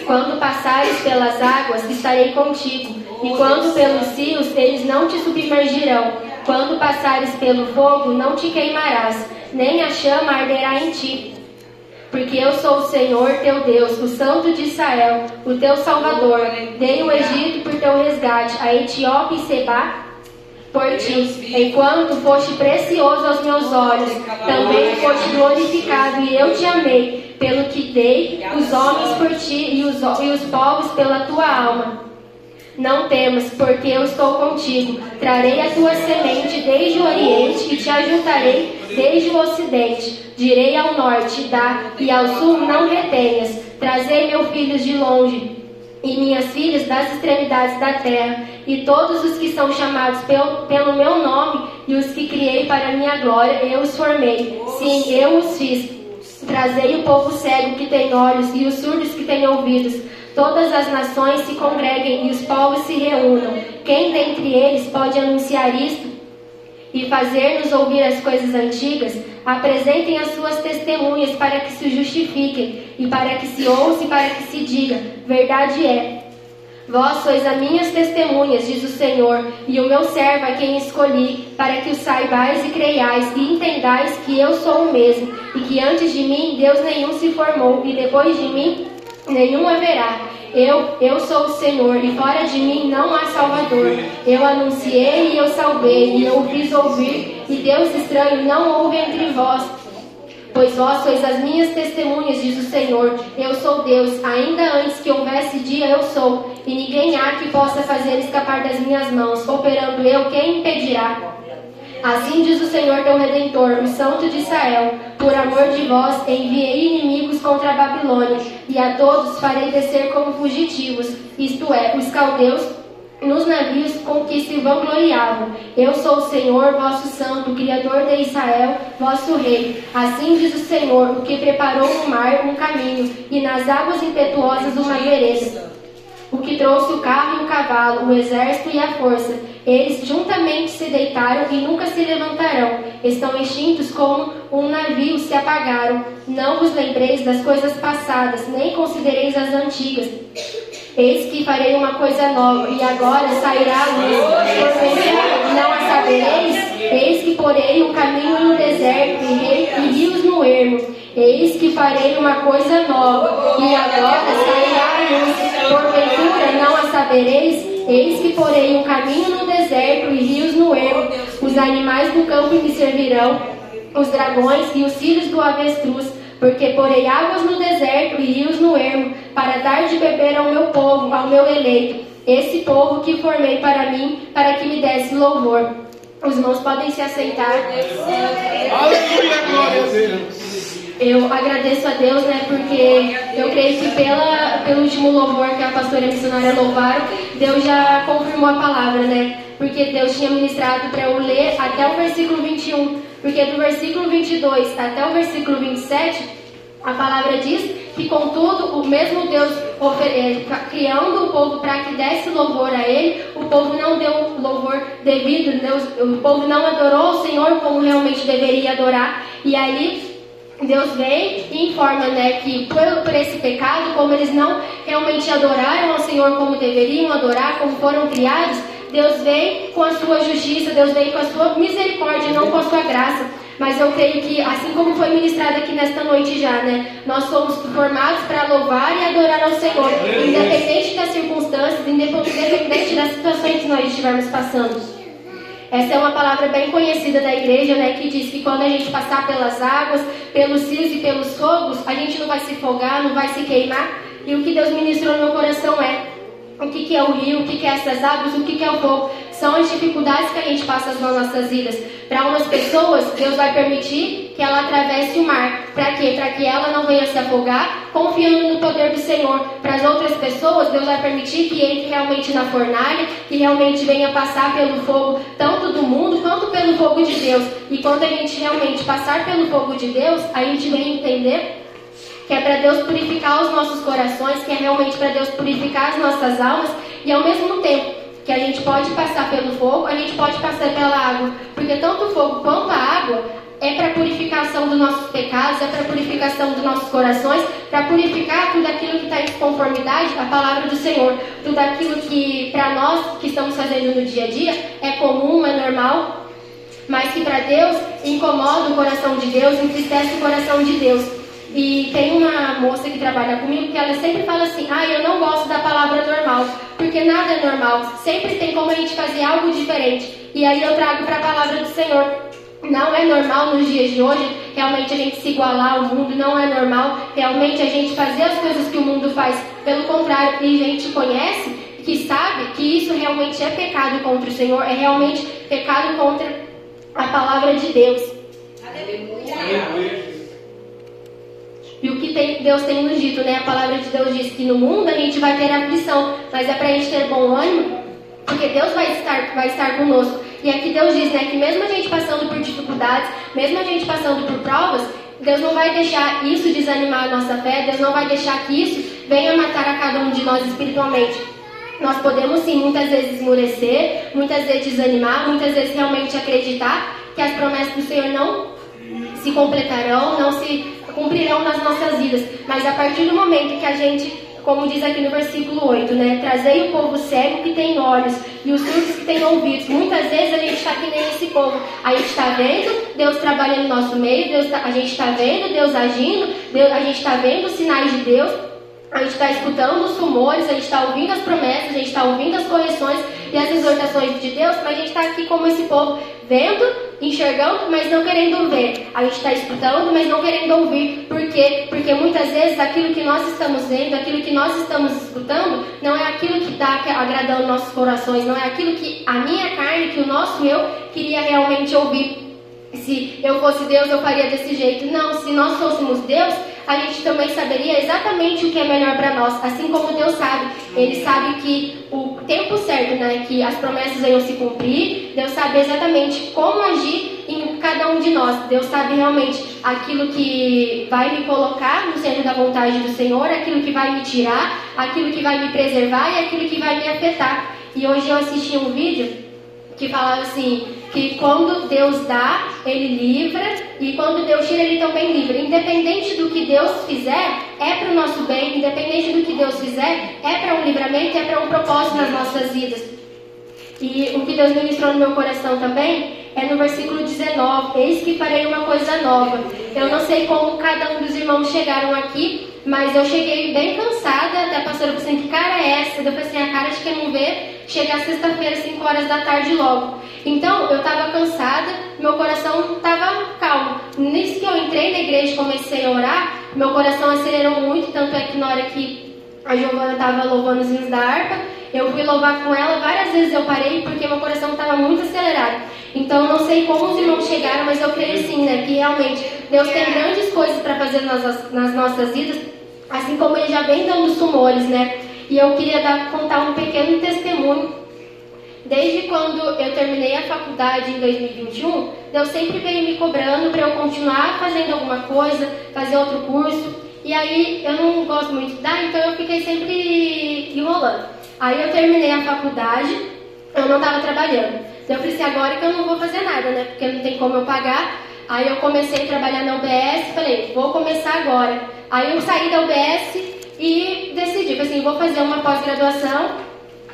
S10: Quando passares pelas águas, estarei contigo, e quando pelos rios, eles não te submergirão. Quando passares pelo fogo, não te queimarás, nem a chama arderá em ti porque eu sou o Senhor teu Deus, o Santo de Israel, o teu Salvador. Dei o Egito por teu resgate, a Etiópia e Seba por ti. Enquanto foste precioso aos meus olhos, também foste glorificado e eu te amei, pelo que dei os homens por ti e os, e os povos pela tua alma. Não temas, porque eu estou contigo. Trarei a tua semente desde o oriente e te ajuntarei desde o ocidente. Direi ao norte, dá, e ao sul não retenhas. Trazei meus filhos de longe e minhas filhas das extremidades da terra, e todos os que são chamados pelo, pelo meu nome e os que criei para minha glória, eu os formei. Sim, eu os fiz. Trazei o povo cego que tem olhos e os surdos que têm ouvidos Todas as nações se congreguem e os povos se reúnam. Quem dentre eles pode anunciar isto e fazer-nos ouvir as coisas antigas? Apresentem as suas testemunhas para que se justifiquem e para que se ouça e para que se diga: Verdade é. Vós sois as minhas testemunhas, diz o Senhor, e o meu servo é quem escolhi, para que o saibais e creiais e entendais que eu sou o mesmo, e que antes de mim Deus nenhum se formou, e depois de mim nenhum haverá. Eu, eu sou o Senhor, e fora de mim não há Salvador. Eu anunciei e eu salvei, e eu fiz ouvir, e Deus estranho não houve entre vós. Pois vós sois as minhas testemunhas, diz o Senhor. Eu sou Deus, ainda antes que houvesse dia eu sou, e ninguém há que possa fazer escapar das minhas mãos. Operando eu, quem impedirá? Assim diz o Senhor teu Redentor, o Santo de Israel: Por amor de vós enviei inimigos contra a Babilônia, e a todos farei descer como fugitivos, isto é, os caldeus nos navios com que se vangloriavam. Eu sou o Senhor, vosso Santo, Criador de Israel, vosso Rei. Assim diz o Senhor, o que preparou no mar um caminho, e nas águas impetuosas uma vereda o que trouxe o carro e o cavalo, o exército e a força. Eles juntamente se deitaram e nunca se levantarão. Estão extintos como um navio se apagaram. Não vos lembreis das coisas passadas, nem considereis as antigas. Eis que farei uma coisa nova, e agora sairá a luz. Não a sabereis? Eis que porei um caminho no deserto e rios no ermo. Eis que farei uma coisa nova, e agora sairá a luz. Porventura não a sabereis? Eis que porei um caminho no deserto e rios no ermo. Os animais do campo me servirão, os dragões e os filhos do avestruz Porque porei águas no deserto e rios no ermo, para dar de beber ao meu povo, ao meu eleito, esse povo que formei para mim, para que me desse louvor. Os irmãos podem se aceitar.
S2: Aleluia, glória a Deus.
S10: Eu agradeço a Deus, né, porque eu creio que pela, pelo último louvor que a pastora missionária louvaram, Deus já confirmou a palavra, né? Porque Deus tinha ministrado para eu ler até o versículo 21, porque do versículo 22 até o versículo 27, a palavra diz que, contudo, o mesmo Deus eh, criando o povo para que desse louvor a Ele, o povo não deu louvor devido, Deus, o povo não adorou o Senhor como realmente deveria adorar, e aí Deus vem e informa né, que por, por, esse pecado, como eles não realmente adoraram ao Senhor como deveriam adorar, como foram criados, Deus vem com a sua justiça, Deus vem com a sua misericórdia, não com a sua graça. Mas eu creio que, assim como foi ministrado aqui nesta noite já, né? Nós somos formados para louvar e adorar ao Senhor, independente das circunstâncias, independente das situações que nós estivermos passando. Essa é uma palavra bem conhecida da igreja, né, que diz que quando a gente passar pelas águas, pelos rios e pelos fogos, a gente não vai se fogar, não vai se queimar. E o que Deus ministrou no meu coração é o que, que é o rio, o que, que é essas águas, o que, que é o fogo. São as dificuldades que a gente passa nas nossas vidas. Para umas pessoas, Deus vai permitir que ela atravesse o mar. Para quê? Para que ela não venha se afogar, confiando no poder do Senhor. Para as outras pessoas, Deus vai permitir que entre realmente na fornalha, que realmente venha passar pelo fogo, tanto do mundo quanto pelo fogo de Deus. E quando a gente realmente passar pelo fogo de Deus, a gente vem entender que é para Deus purificar os nossos corações, que é realmente para Deus purificar as nossas almas, e ao mesmo tempo que a gente pode passar pelo fogo, a gente pode passar pela água, porque tanto o fogo quanto a água é para purificação dos nossos pecados, é para purificação dos nossos corações, para purificar tudo aquilo que está em conformidade à palavra do Senhor, tudo aquilo que para nós que estamos fazendo no dia a dia é comum, é normal, mas que para Deus incomoda o coração de Deus, entristece o coração de Deus. E tem uma moça que trabalha comigo que ela sempre fala assim: ah, eu não gosto da palavra normal, porque nada é normal, sempre tem como a gente fazer algo diferente. E aí eu trago para a palavra do Senhor. Não é normal nos dias de hoje realmente a gente se igualar ao mundo, não é normal realmente a gente fazer as coisas que o mundo faz. Pelo contrário, e a gente conhece, que sabe que isso realmente é pecado contra o Senhor, é realmente pecado contra a palavra de Deus. Aleluia. E o que tem, Deus tem nos dito, né? A palavra de Deus diz que no mundo a gente vai ter aflição, mas é para a gente ter bom ânimo, porque Deus vai estar, vai estar conosco. E aqui Deus diz, né, que mesmo a gente passando por dificuldades, mesmo a gente passando por provas, Deus não vai deixar isso desanimar a nossa fé, Deus não vai deixar que isso venha matar a cada um de nós espiritualmente. Nós podemos sim muitas vezes esmorecer, muitas vezes desanimar, muitas vezes realmente acreditar que as promessas do Senhor não se completarão, não se cumprirão nas nossas vidas. Mas a partir do momento que a gente, como diz aqui no versículo 8, né? Trazei o povo cego que tem olhos e os surdos que têm ouvidos. Muitas vezes a gente está que nem esse povo. A gente está vendo Deus trabalhando no nosso meio, Deus tá, a gente está vendo Deus agindo, Deus, a gente está vendo os sinais de Deus. A gente está escutando os rumores, a gente está ouvindo as promessas, a gente está ouvindo as correções e as exortações de Deus, mas a gente está aqui como esse povo, vendo, enxergando, mas não querendo ver. A gente está escutando, mas não querendo ouvir. Por quê? Porque muitas vezes aquilo que nós estamos vendo, aquilo que nós estamos escutando, não é aquilo que está agradando nossos corações, não é aquilo que a minha carne, que o nosso eu queria realmente ouvir. Se eu fosse Deus, eu faria desse jeito. Não, se nós fôssemos Deus, a gente também saberia exatamente o que é melhor para nós, assim como Deus sabe. Ele sabe que o tempo certo, né, que as promessas venham se cumprir, Deus sabe exatamente como agir em cada um de nós. Deus sabe realmente aquilo que vai me colocar no centro da vontade do Senhor, aquilo que vai me tirar, aquilo que vai me preservar e aquilo que vai me afetar. E hoje eu assisti um vídeo que falava assim, que quando Deus dá, Ele livra, e quando Deus tira, Ele também livra. Independente do que Deus fizer, é para o nosso bem, independente do que Deus fizer, é para um livramento, é para um propósito nas nossas vidas. E o que Deus ministrou no meu coração também é no versículo 19: Eis que farei uma coisa nova. Eu não sei como cada um dos irmãos chegaram aqui, mas eu cheguei bem cansada, até a pastora pensando que cara é essa? Eu falei assim, a cara de quem não vê, chegar sexta-feira, 5 horas da tarde logo. Então, eu estava cansada, meu coração estava calmo. Nisso que eu entrei na igreja e comecei a orar, meu coração acelerou muito, tanto é que na hora que a Giovana estava louvando os hinos da harpa, eu fui louvar com ela, várias vezes eu parei porque meu coração estava muito acelerado. Então eu não sei como os irmãos chegaram, mas eu creio sim, né? Que realmente Deus tem grandes coisas para fazer nas, nas nossas vidas, assim como Ele já vem dando os tumores, né? E eu queria dar, contar um pequeno testemunho. Desde quando eu terminei a faculdade em 2021, Deus sempre veio me cobrando para eu continuar fazendo alguma coisa, fazer outro curso. E aí eu não gosto muito de estudar, então eu fiquei sempre enrolando. Aí eu terminei a faculdade, eu não estava trabalhando. Eu falei assim, agora que eu não vou fazer nada, né? Porque não tem como eu pagar. Aí eu comecei a trabalhar na UBS, falei, vou começar agora. Aí eu saí da UBS e decidi, assim, vou fazer uma pós-graduação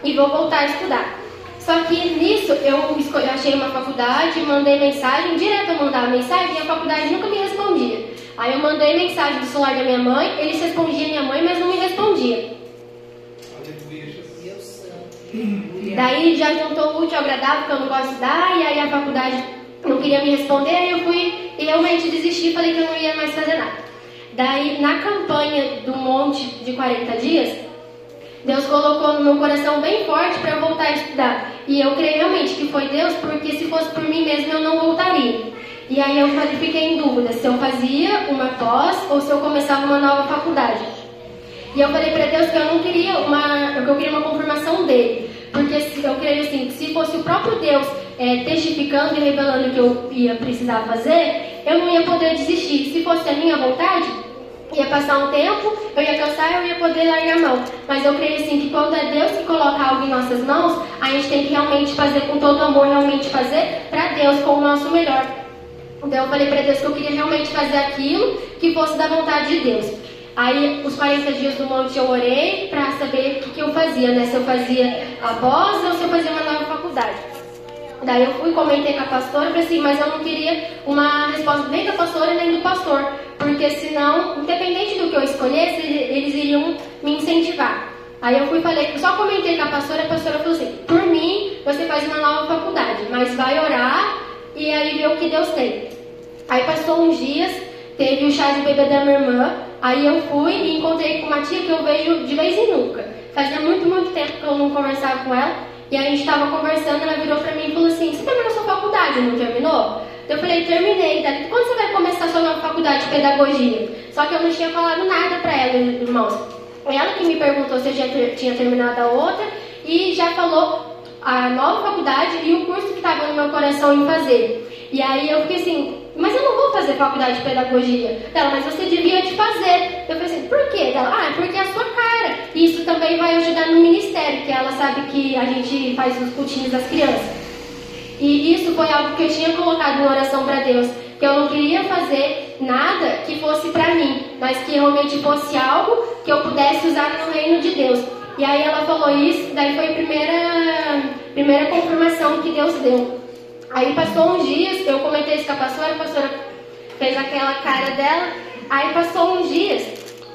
S10: e vou voltar a estudar. Só que nisso eu achei uma faculdade, mandei mensagem, direto eu mandava mensagem e a faculdade nunca me respondia. Aí eu mandei mensagem do celular da minha mãe, eles respondiam minha mãe, mas não me respondia. Daí já juntou o útil ao agradável, que eu não gosto de dar, e aí a faculdade não queria me responder, aí eu fui e realmente desisti falei que eu não ia mais fazer nada. Daí, na campanha do monte de 40 dias, Deus colocou no meu coração bem forte para eu voltar a estudar. E eu creio realmente que foi Deus, porque se fosse por mim mesmo eu não voltaria. E aí eu fiquei em dúvida se eu fazia uma pós ou se eu começava uma nova faculdade. E eu falei para Deus que eu não queria uma, eu queria uma confirmação dele. Porque eu creio assim, que se fosse o próprio Deus é, testificando e revelando o que eu ia precisar fazer, eu não ia poder desistir. Se fosse a minha vontade, ia passar um tempo, eu ia cansar, eu ia poder largar a mão. Mas eu creio assim que quando é Deus que coloca algo em nossas mãos, a gente tem que realmente fazer com todo amor, realmente fazer para Deus com o nosso melhor. Então eu falei para Deus que eu queria realmente fazer aquilo que fosse da vontade de Deus. Aí, os 40 dias do monte eu orei para saber o que, que eu fazia, né? Se eu fazia após ou se eu fazia uma nova faculdade. Daí eu fui, comentei com a pastora, falei assim, mas eu não queria uma resposta nem da pastora nem do pastor, porque senão, independente do que eu escolhesse, eles iriam me incentivar. Aí eu fui falei, só comentei com a pastora, a pastora falou assim, por mim, você faz uma nova faculdade, mas vai orar e aí ver o que Deus tem. Aí passou uns dias, teve o chá de bebê da minha irmã, aí eu fui e encontrei com uma tia que eu vejo de vez em nunca. Fazia muito, muito tempo que eu não conversava com ela, e a gente estava conversando, ela virou pra mim e falou assim, você terminou sua faculdade, não terminou? Eu falei, terminei. Daí, quando você vai começar sua nova faculdade de pedagogia? Só que eu não tinha falado nada para ela, irmãos. Ela que me perguntou se eu já ter, tinha terminado a outra e já falou a nova faculdade e o curso que estava no meu coração em fazer. E aí eu fiquei assim, mas eu não vou fazer faculdade de pedagogia. Ela, mas você devia de fazer. Eu falei assim, por quê? Ela, ah, é porque é a sua cara. E isso também vai ajudar no ministério, que ela sabe que a gente faz os cultinhos das crianças. E isso foi algo que eu tinha colocado em oração para Deus, que eu não queria fazer nada que fosse para mim, mas que realmente fosse algo que eu pudesse usar no reino de Deus. E aí ela falou isso, daí foi a primeira, primeira confirmação que Deus deu. Aí passou uns dias, eu comentei isso com a pastora, a pastora fez aquela cara dela. Aí passou uns dias,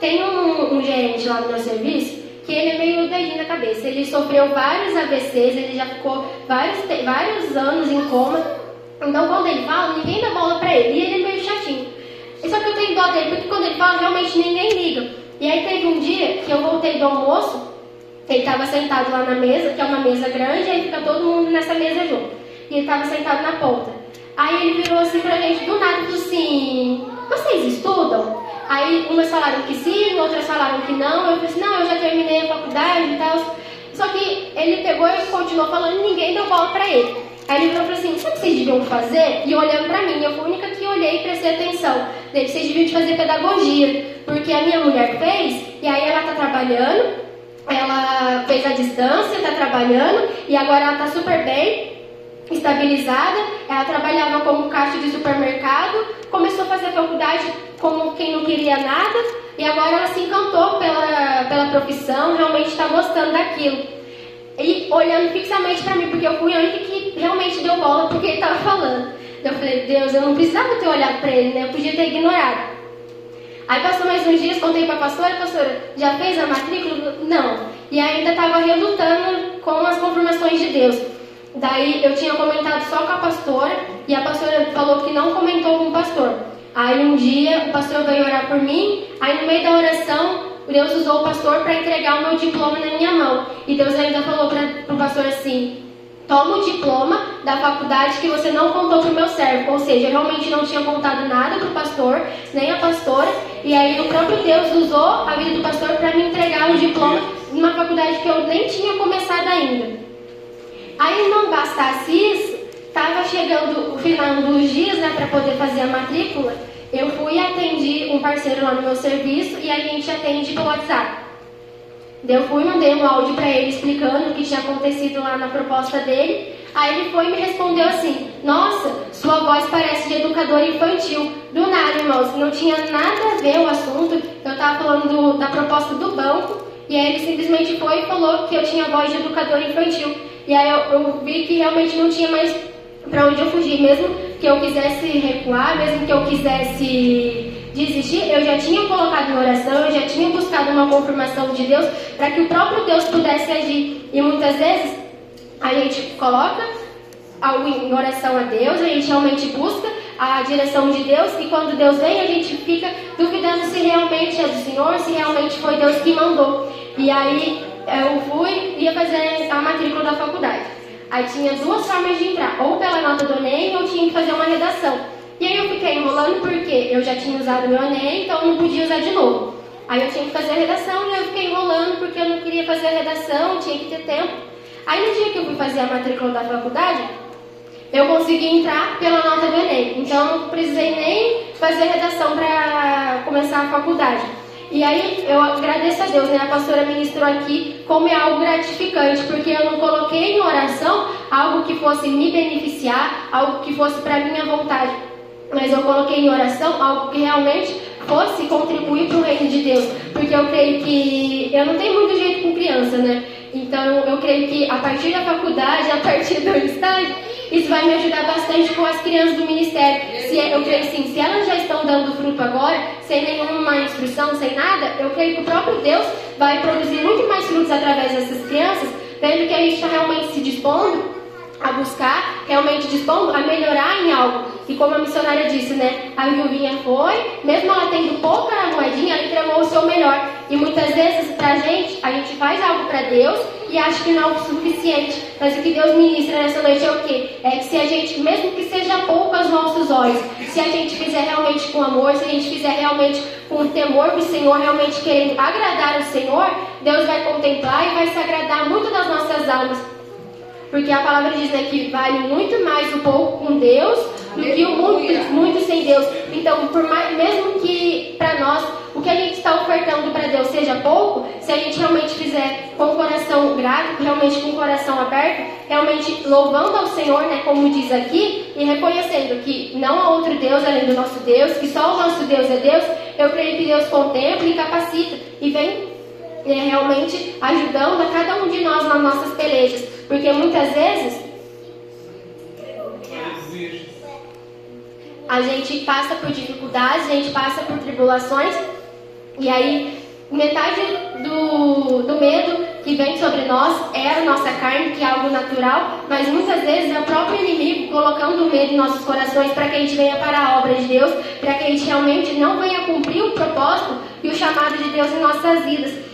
S10: tem um, um gerente lá do meu serviço que ele é meio doidinho na cabeça. Ele sofreu vários AVCs, ele já ficou vários, vários anos em coma. Então quando ele fala, ninguém dá bola pra ele. E ele é meio chatinho. Só que eu tenho dó dele, porque quando ele fala, realmente ninguém liga. E aí teve um dia que eu voltei do almoço, ele estava sentado lá na mesa, que é uma mesa grande, aí fica todo mundo nessa mesa junto. E ele estava sentado na ponta. Aí ele virou assim pra gente do nada falou assim: Vocês estudam? Aí umas falaram que sim, outras falaram que não. Eu falei assim: Não, eu já terminei a faculdade e tal. Só que ele pegou e continuou falando e ninguém deu bola pra ele. Aí ele falou assim: Sabe o que vocês deviam fazer? E olhando pra mim, eu fui a única que olhei e prestei atenção. Dele, vocês deviam fazer pedagogia. Porque a minha mulher fez, e aí ela tá trabalhando, ela fez a distância, tá trabalhando, e agora ela tá super bem estabilizada, ela trabalhava como caixa de supermercado, começou a fazer faculdade como quem não queria nada e agora ela se encantou pela, pela profissão, realmente está gostando daquilo. E olhando fixamente para mim, porque eu fui a única que realmente deu bola porque ele estava falando. Eu falei, Deus, eu não precisava ter olhado para ele, né? Eu podia ter ignorado. Aí passou mais uns dias, contei para a pastora, pastora, já fez a matrícula? Não. e ainda estava relutando com as confirmações de Deus. Daí eu tinha comentado só com a pastora e a pastora falou que não comentou com o pastor. Aí um dia o pastor veio orar por mim, aí no meio da oração Deus usou o pastor para entregar o meu diploma na minha mão. E Deus ainda falou para o pastor assim: toma o diploma da faculdade que você não contou para o meu servo. Ou seja, eu realmente não tinha contado nada para o pastor, nem a pastora. E aí o próprio Deus usou a vida do pastor para me entregar o diploma de uma faculdade que eu nem tinha começado ainda. Aí não bastasse isso, estava chegando o final dos dias né, para poder fazer a matrícula. Eu fui atendi um parceiro lá no meu serviço e a gente atende pelo WhatsApp. Eu fui, mandei um áudio para ele explicando o que tinha acontecido lá na proposta dele. Aí ele foi e me respondeu assim: Nossa, sua voz parece de educador infantil. Do nada, irmãos, não tinha nada a ver o assunto. Eu estava falando do, da proposta do banco. E aí ele simplesmente foi e falou que eu tinha voz de educador infantil. E aí eu, eu vi que realmente não tinha mais para onde eu fugir, mesmo que eu quisesse recuar, mesmo que eu quisesse desistir, eu já tinha colocado em oração, eu já tinha buscado uma confirmação de Deus para que o próprio Deus pudesse agir. E muitas vezes a gente coloca algo em oração a Deus, a gente realmente busca a direção de Deus e quando Deus vem a gente fica duvidando se realmente é do Senhor, se realmente foi Deus que mandou. E aí eu fui ia fazer a matrícula da faculdade. Aí tinha duas formas de entrar, ou pela nota do Enem ou tinha que fazer uma redação. E aí eu fiquei enrolando porque eu já tinha usado meu Enem, então não podia usar de novo. Aí eu tinha que fazer a redação e eu fiquei enrolando porque eu não queria fazer a redação, tinha que ter tempo. Aí no dia que eu fui fazer a matrícula da faculdade, eu consegui entrar pela nota do Enem. Então não precisei nem fazer a redação para começar a faculdade. E aí eu agradeço a Deus, né? A pastora ministrou aqui como é algo gratificante, porque eu não coloquei em oração algo que fosse me beneficiar, algo que fosse para minha vontade, mas eu coloquei em oração algo que realmente fosse contribuir para o reino de Deus, porque eu creio que eu não tenho muito jeito com criança, né? Então eu creio que a partir da faculdade, a partir do estágio, isso vai me ajudar bastante com as crianças do ministério. Se eu creio sim, se elas já estão dando fruto agora, sem nenhuma instrução, sem nada, eu creio que o próprio Deus vai produzir muito mais frutos através dessas crianças, vendo que a gente está realmente se dispondo a buscar, realmente dispondo a melhorar em algo. E como a missionária disse, né? A viuvinha foi, mesmo ela tendo pouca moedinha, ela entregou o seu melhor. E muitas vezes, pra gente, a gente faz algo para Deus e acha que não é o suficiente. Mas o que Deus ministra nessa noite é o quê? É que se a gente, mesmo que seja pouco aos nossos olhos, se a gente fizer realmente com amor, se a gente fizer realmente com temor do Senhor, realmente querendo agradar o Senhor, Deus vai contemplar e vai se agradar muito das nossas almas. Porque a palavra diz né, que vale muito mais o pouco com Deus do que o muito, muito sem Deus. Então, por mais, mesmo que para nós o que a gente está ofertando para Deus seja pouco, se a gente realmente fizer com o coração grato, realmente com o coração aberto, realmente louvando ao Senhor, né, como diz aqui, e reconhecendo que não há outro Deus além do nosso Deus, que só o nosso Deus é Deus, eu creio que Deus contempla e capacita e vem é, realmente ajudando a cada um de nós nas nossas pelejas. Porque muitas vezes a gente passa por dificuldades, a gente passa por tribulações, e aí metade do, do medo que vem sobre nós é a nossa carne, que é algo natural, mas muitas vezes é o próprio inimigo colocando medo em nossos corações para que a gente venha para a obra de Deus, para que a gente realmente não venha cumprir o propósito e o chamado de Deus em nossas vidas.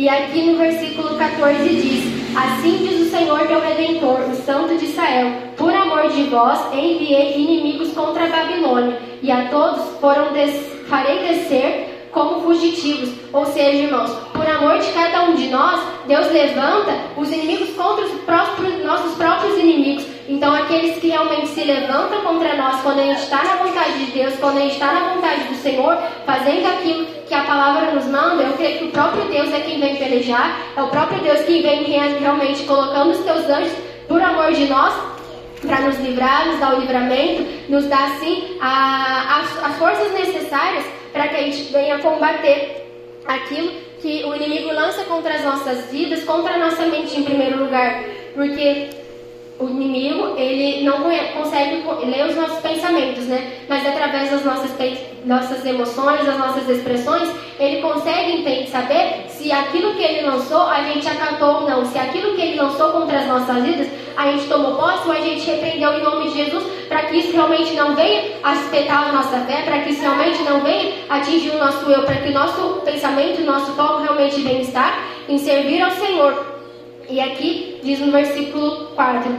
S10: E aqui no versículo 14 diz: Assim diz o Senhor teu redentor, o Santo de Israel: Por amor de vós enviei inimigos contra a Babilônia, e a todos foram des farei descer como fugitivos. Ou seja, irmãos, por amor de cada um de nós, Deus levanta os inimigos contra os próprios, nossos próprios inimigos. Então, aqueles que realmente se levantam contra nós, quando a gente está na vontade de Deus, quando a gente está na vontade do Senhor, fazendo aquilo que a palavra nos manda, eu creio que o próprio Deus é quem vem pelejar, é o próprio Deus quem vem realmente colocando os teus anjos por amor de nós, para nos livrar, nos dar o livramento, nos dar assim a, as, as forças necessárias para que a gente venha combater aquilo que o inimigo lança contra as nossas vidas, contra a nossa mente em primeiro lugar, porque o inimigo, ele não consegue ler os nossos pensamentos, né? Mas através das nossas, nossas emoções, das nossas expressões, ele consegue saber se aquilo que ele lançou a gente acatou ou não, se aquilo que ele lançou contra as nossas vidas a gente tomou posse ou a gente repreendeu em nome de Jesus para que isso realmente não venha a espetar a nossa fé, para que isso realmente não venha atingir o nosso eu, para que o nosso pensamento, o nosso foco realmente venha estar em servir ao Senhor. E aqui diz no versículo 4: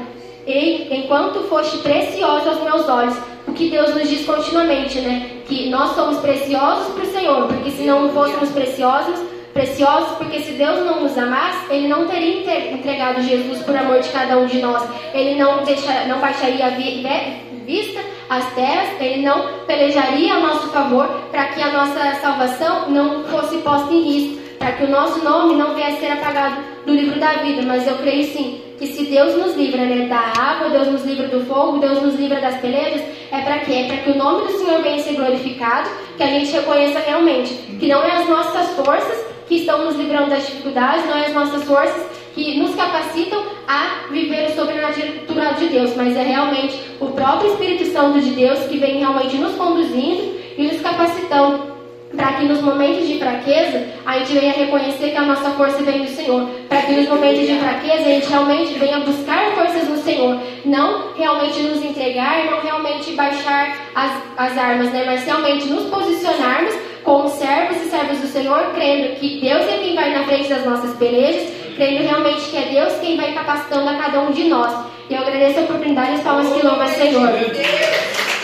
S10: Ei, enquanto foste precioso aos meus olhos, o que Deus nos diz continuamente, né? Que nós somos preciosos para o Senhor, porque se não fôssemos preciosos, preciosos, porque se Deus não nos amasse, Ele não teria entregado Jesus por amor de cada um de nós. Ele não, deixa, não baixaria a vista as terras, Ele não pelejaria a nosso favor para que a nossa salvação não fosse posta em risco, para que o nosso nome não viesse a ser apagado do livro da vida. Mas eu creio sim que se Deus nos livra né, da água, Deus nos livra do fogo, Deus nos livra das pelejas, é para quê? É para que o nome do Senhor venha ser glorificado, que a gente reconheça realmente que não é as nossas forças que estão nos livrando das dificuldades, não é as nossas forças que nos capacitam a viver o sobrenatural de Deus, mas é realmente o próprio Espírito Santo de Deus que vem realmente nos conduzindo e nos capacitando para que nos momentos de fraqueza a gente venha reconhecer que a nossa força vem do Senhor, para que nos momentos de fraqueza a gente realmente venha buscar forças no Senhor, não realmente nos entregar, não realmente baixar as, as armas, né? mas realmente nos posicionarmos como servos e servos do Senhor, crendo que Deus é quem vai na frente das nossas pelejas, crendo realmente que é Deus quem vai capacitando a cada um de nós. E eu agradeço a oportunidade e as palmas que louvam ao Senhor.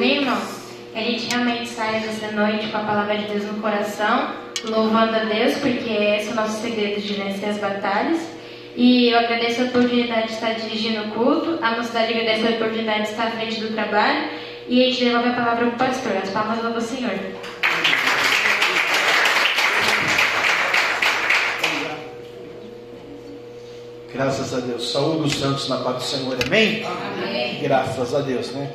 S11: Amém, irmãos? Que a gente realmente saia dessa noite com a palavra de Deus no coração, louvando a Deus, porque esse é o nosso segredo de vencer as batalhas. E eu agradeço a oportunidade de estar dirigindo o culto, a mocidade agradece a oportunidade de estar à frente do trabalho e a gente devolve a palavra para o pastor. As palmas do Senhor.
S2: Graças a Deus. Saúde os santos na paz do Senhor. Amém? Amém. Graças a Deus, né?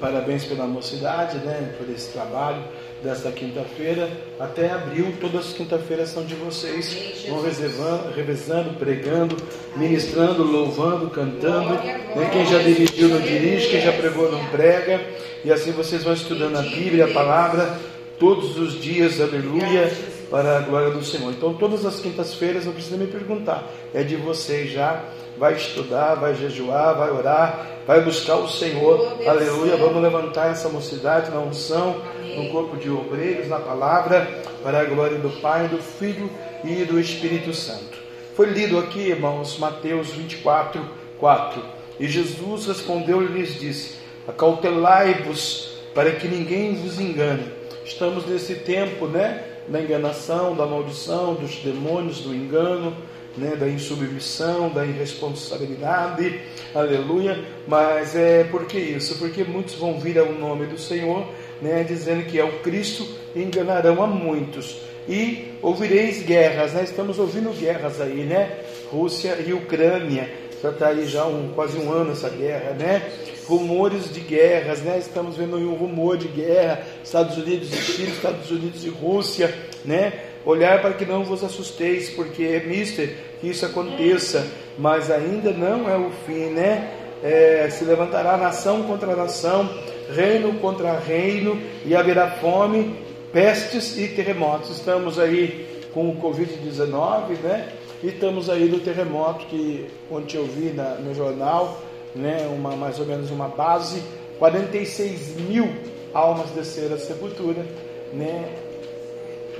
S2: Parabéns pela mocidade, né? Por esse trabalho desta quinta-feira até abril. Todas as quinta-feiras são de vocês. Vão reservando, revezando, pregando, ministrando, louvando, cantando. Né? Quem já dirigiu não dirige, quem já pregou não prega. E assim vocês vão estudando a Bíblia, a palavra, todos os dias, aleluia, para a glória do Senhor. Então, todas as quintas-feiras, não precisa me perguntar, é de vocês já. Vai estudar, vai jejuar, vai orar, vai buscar o Senhor, aleluia. Vamos levantar essa mocidade na unção no corpo de obreiros, na palavra, para a glória do Pai, do Filho e do Espírito Santo. Foi lido aqui, irmãos, Mateus 24, 4. E Jesus respondeu e lhes disse: Acautelai-vos para que ninguém vos engane. Estamos nesse tempo, né? Da enganação, da maldição, dos demônios, do engano, né, da insubmissão, da irresponsabilidade, aleluia. Mas é por que isso? Porque muitos vão vir ao nome do Senhor né, dizendo que é o Cristo, enganarão a muitos. E ouvireis guerras, né? estamos ouvindo guerras aí, né? Rússia e Ucrânia, já está aí já um, quase um ano essa guerra, né? Rumores de guerras, né? Estamos vendo um rumor de guerra, Estados Unidos e Chile, Estados Unidos e Rússia, né? Olhar para que não vos assusteis, porque é mister que isso aconteça, mas ainda não é o fim, né? É, se levantará nação contra nação, reino contra reino, e haverá fome, pestes e terremotos. Estamos aí com o Covid-19, né? E estamos aí do terremoto que ontem eu vi na, no jornal, né? Uma, mais ou menos uma base, 46 mil almas desceram à sepultura, né?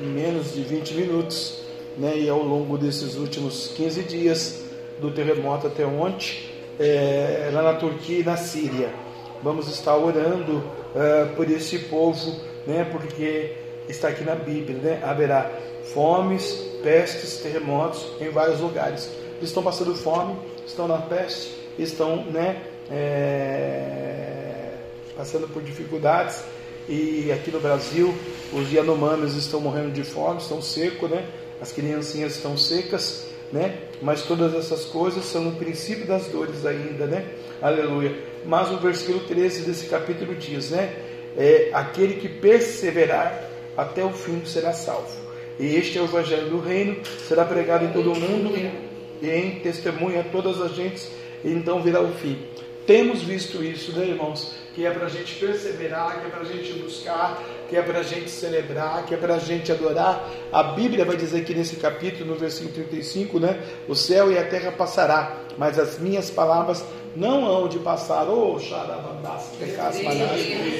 S2: Em menos de 20 minutos, né? E ao longo desses últimos 15 dias do terremoto até ontem, é, lá na Turquia e na Síria vamos estar orando uh, por esse povo, né? Porque está aqui na Bíblia, né? Haverá fomes, pestes, terremotos em vários lugares. Eles estão passando fome, estão na peste, estão, né? É, passando por dificuldades. E aqui no Brasil, os Yanomamis estão morrendo de fome, estão secos, né? As criancinhas estão secas, né? Mas todas essas coisas são o princípio das dores ainda, né? Aleluia. Mas o versículo 13 desse capítulo diz, né? É, aquele que perseverar até o fim será salvo. E este é o evangelho do reino, será pregado em todo o mundo e em testemunha a todas as gentes, e então virá o fim. temos visto isso, né, irmãos? Que é para a gente perseverar, que é para a gente buscar, que é para a gente celebrar, que é para a gente adorar. A Bíblia vai dizer que nesse capítulo, no versículo 35, né? O céu e a terra passará, mas as minhas palavras não hão de passar. Oh,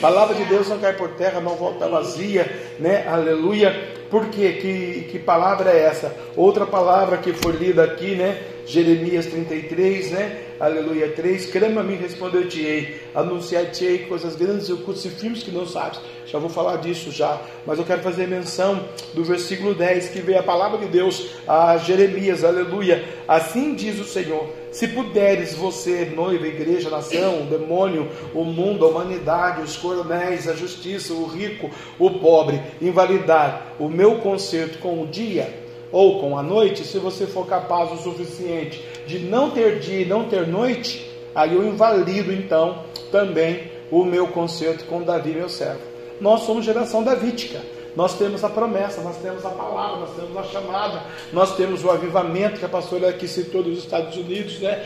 S2: Palavra de Deus não cai por terra, não volta vazia, né? Aleluia. Por quê? Que, que palavra é essa? Outra palavra que foi lida aqui, né? Jeremias 33, né? Aleluia 3. Crama-me, responder-te-ei. Anunciar-te-ei coisas grandes e ocultas e firmes que não sabes. Já vou falar disso já. Mas eu quero fazer menção do versículo 10, que vem a palavra de Deus a Jeremias. Aleluia. Assim diz o Senhor se puderes você, noiva, igreja, nação, o demônio, o mundo, a humanidade, os coronéis, a justiça, o rico, o pobre, invalidar o meu conserto com o dia ou com a noite, se você for capaz o suficiente de não ter dia e não ter noite, aí eu invalido então também o meu conserto com Davi, meu servo. Nós somos geração davídica. Nós temos a promessa, nós temos a palavra, nós temos a chamada, nós temos o avivamento que a pastora aqui citou dos Estados Unidos, né?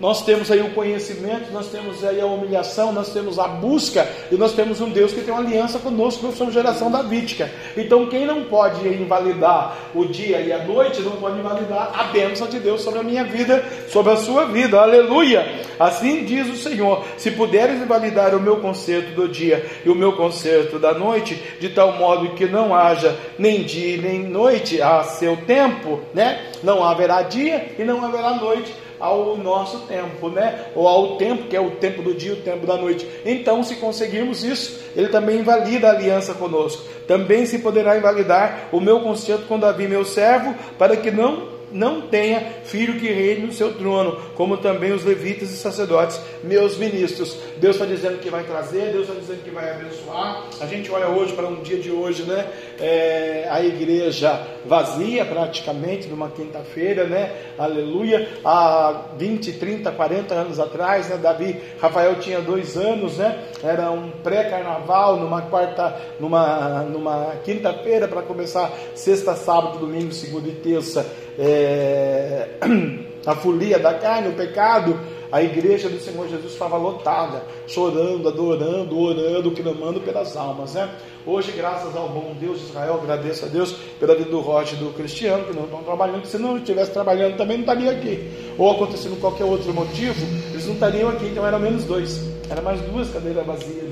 S2: Nós temos aí o conhecimento, nós temos aí a humilhação, nós temos a busca e nós temos um Deus que tem uma aliança conosco, nós somos geração davídica. Então, quem não pode invalidar o dia e a noite, não pode invalidar a bênção de Deus sobre a minha vida, sobre a sua vida. Aleluia! Assim diz o Senhor: se puderes invalidar o meu concerto do dia e o meu concerto da noite, de tal modo que não haja nem dia nem noite a seu tempo, né? Não haverá dia e não haverá noite ao nosso tempo, né? Ou ao tempo que é o tempo do dia, o tempo da noite. Então, se conseguirmos isso, ele também invalida a aliança conosco. Também se poderá invalidar o meu concerto com Davi, meu servo, para que não não tenha filho que reine no seu trono, como também os levitas e sacerdotes, meus ministros. Deus está dizendo que vai trazer, Deus está dizendo que vai abençoar. A gente olha hoje para um dia de hoje, né? É, a igreja vazia praticamente, numa quinta-feira, né? Aleluia. Há 20, 30, 40 anos atrás, né? Davi, Rafael tinha dois anos, né? Era um pré-carnaval, numa quarta, numa, numa quinta-feira para começar sexta, sábado, domingo, segunda e terça é, a folia da carne, o pecado, a igreja do Senhor Jesus estava lotada, chorando, adorando, orando, clamando pelas almas. Né? Hoje, graças ao bom Deus de Israel, agradeço a Deus pela vida do Roger e do Cristiano, que não estão trabalhando, se não estivesse trabalhando também não estariam aqui. Ou acontecendo qualquer outro motivo, eles não estariam aqui, então eram menos dois. Era mais duas cadeiras vazias?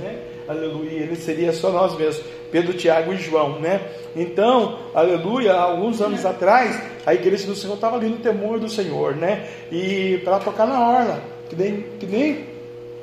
S2: Aleluia. Ele seria só nós mesmos, Pedro, Tiago e João, né? Então, aleluia, alguns anos atrás, a igreja do Senhor estava ali no temor do Senhor, né? E para tocar na orla, que nem, que nem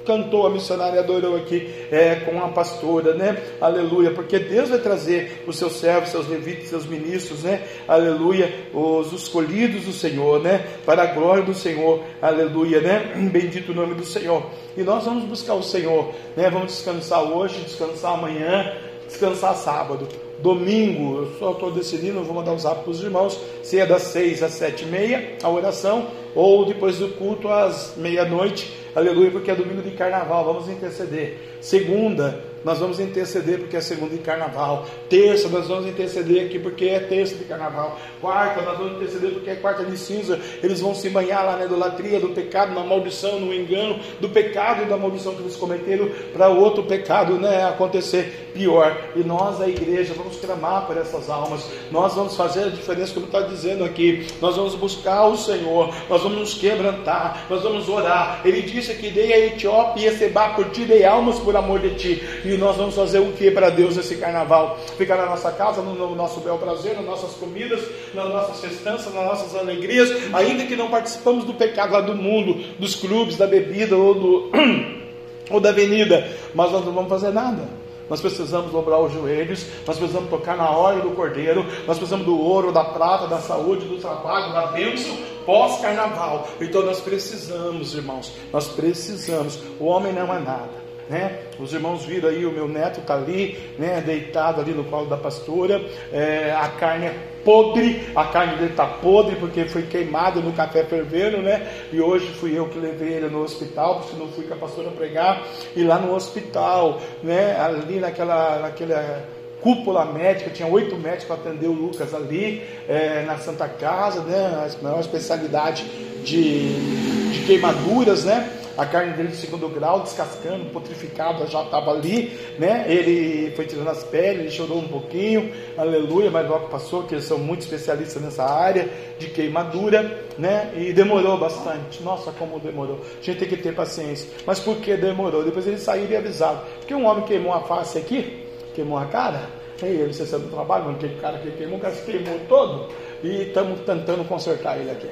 S2: cantou a missionária adorou aqui é, com a pastora, né? Aleluia, porque Deus vai trazer os seus servos, seus levitas, seus ministros, né? Aleluia, os escolhidos do Senhor, né? Para a glória do Senhor, aleluia, né? Bendito o nome do Senhor. E nós vamos buscar o Senhor, né? Vamos descansar hoje, descansar amanhã, descansar sábado. Domingo, eu só estou decidindo, vou mandar um zap para os irmãos, se é das seis às sete e meia, a oração, ou depois do culto às meia-noite, aleluia, porque é domingo de carnaval, vamos interceder. Segunda, nós vamos interceder porque é segunda de carnaval. Terça, nós vamos interceder aqui porque é terça de carnaval. Quarta, nós vamos interceder porque é quarta de cinza. Eles vão se banhar lá na idolatria, do pecado, na maldição, no engano, do pecado e da maldição que eles cometeram para outro pecado né, acontecer pior. E nós, a igreja, vamos clamar por essas almas. Nós vamos fazer a diferença, como está dizendo aqui. Nós vamos buscar o Senhor. Nós vamos nos quebrantar. Nós vamos orar. Ele disse que dei a Etiópia e Seba por ti, dei almas por amor de ti. E e nós vamos fazer o que para Deus nesse carnaval? Ficar na nossa casa, no, no nosso bel prazer, nas nossas comidas, nas nossas festanças, nas nossas alegrias, ainda que não participamos do pecado lá do mundo, dos clubes, da bebida ou, do, ou da avenida, mas nós não vamos fazer nada. Nós precisamos dobrar os joelhos, nós precisamos tocar na hora do cordeiro, nós precisamos do ouro, da prata, da saúde, do trabalho, da bênção pós-carnaval. Então nós precisamos, irmãos, nós precisamos. O homem não é nada. Né? Os irmãos viram aí, o meu neto está ali, né, deitado ali no colo da pastora. É, a carne é podre, a carne dele está podre porque foi queimado no café fervendo, né? E hoje fui eu que levei ele no hospital, porque não fui com a pastora pregar. E lá no hospital, né, ali naquela, naquela cúpula médica, tinha oito médicos para atender o Lucas ali, é, na Santa Casa, né? A maior especialidade de, de queimaduras, né? A carne dele de segundo grau, descascando, putrificada, já estava ali, né? Ele foi tirando as peles, ele chorou um pouquinho, aleluia, mas logo passou, que eles são muito especialistas nessa área de queimadura, né? E demorou bastante. Nossa, como demorou. A gente tem que ter paciência. Mas por que demorou? Depois eles saíram e avisaram. Porque um homem queimou a face aqui, queimou a cara, e ele se do trabalho, mas aquele cara que queimou, o cara se queimou todo, e estamos tentando consertar ele aqui.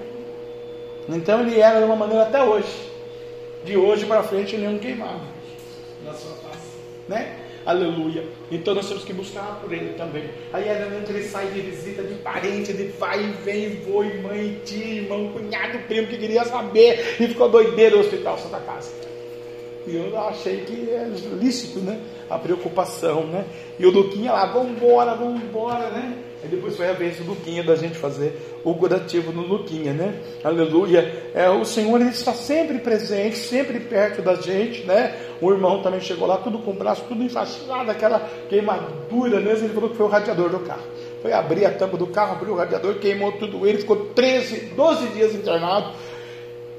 S2: Então ele era de uma maneira até hoje. De hoje para frente ele não queimava na sua face, né? Aleluia. Então nós temos que buscar por ele também. Aí que ele sai de visita de parente, de pai e vem, vô, mãe, tio, irmão, cunhado, primo que queria saber e ficou doideiro no hospital Santa Casa. E eu achei que é lícito, né? A preocupação, né? E o Duquinha lá, vamos embora, vamos embora, né? Aí depois foi a vez do Luquinha da gente fazer o curativo no Luquinha, né? Aleluia. É, o Senhor ele está sempre presente, sempre perto da gente, né? O irmão também chegou lá, tudo com o braço, tudo enfaixado, aquela queimadura mesmo. Ele falou que foi o radiador do carro. Foi abrir a tampa do carro, abriu o radiador, queimou tudo ele, ficou 13, 12 dias internado.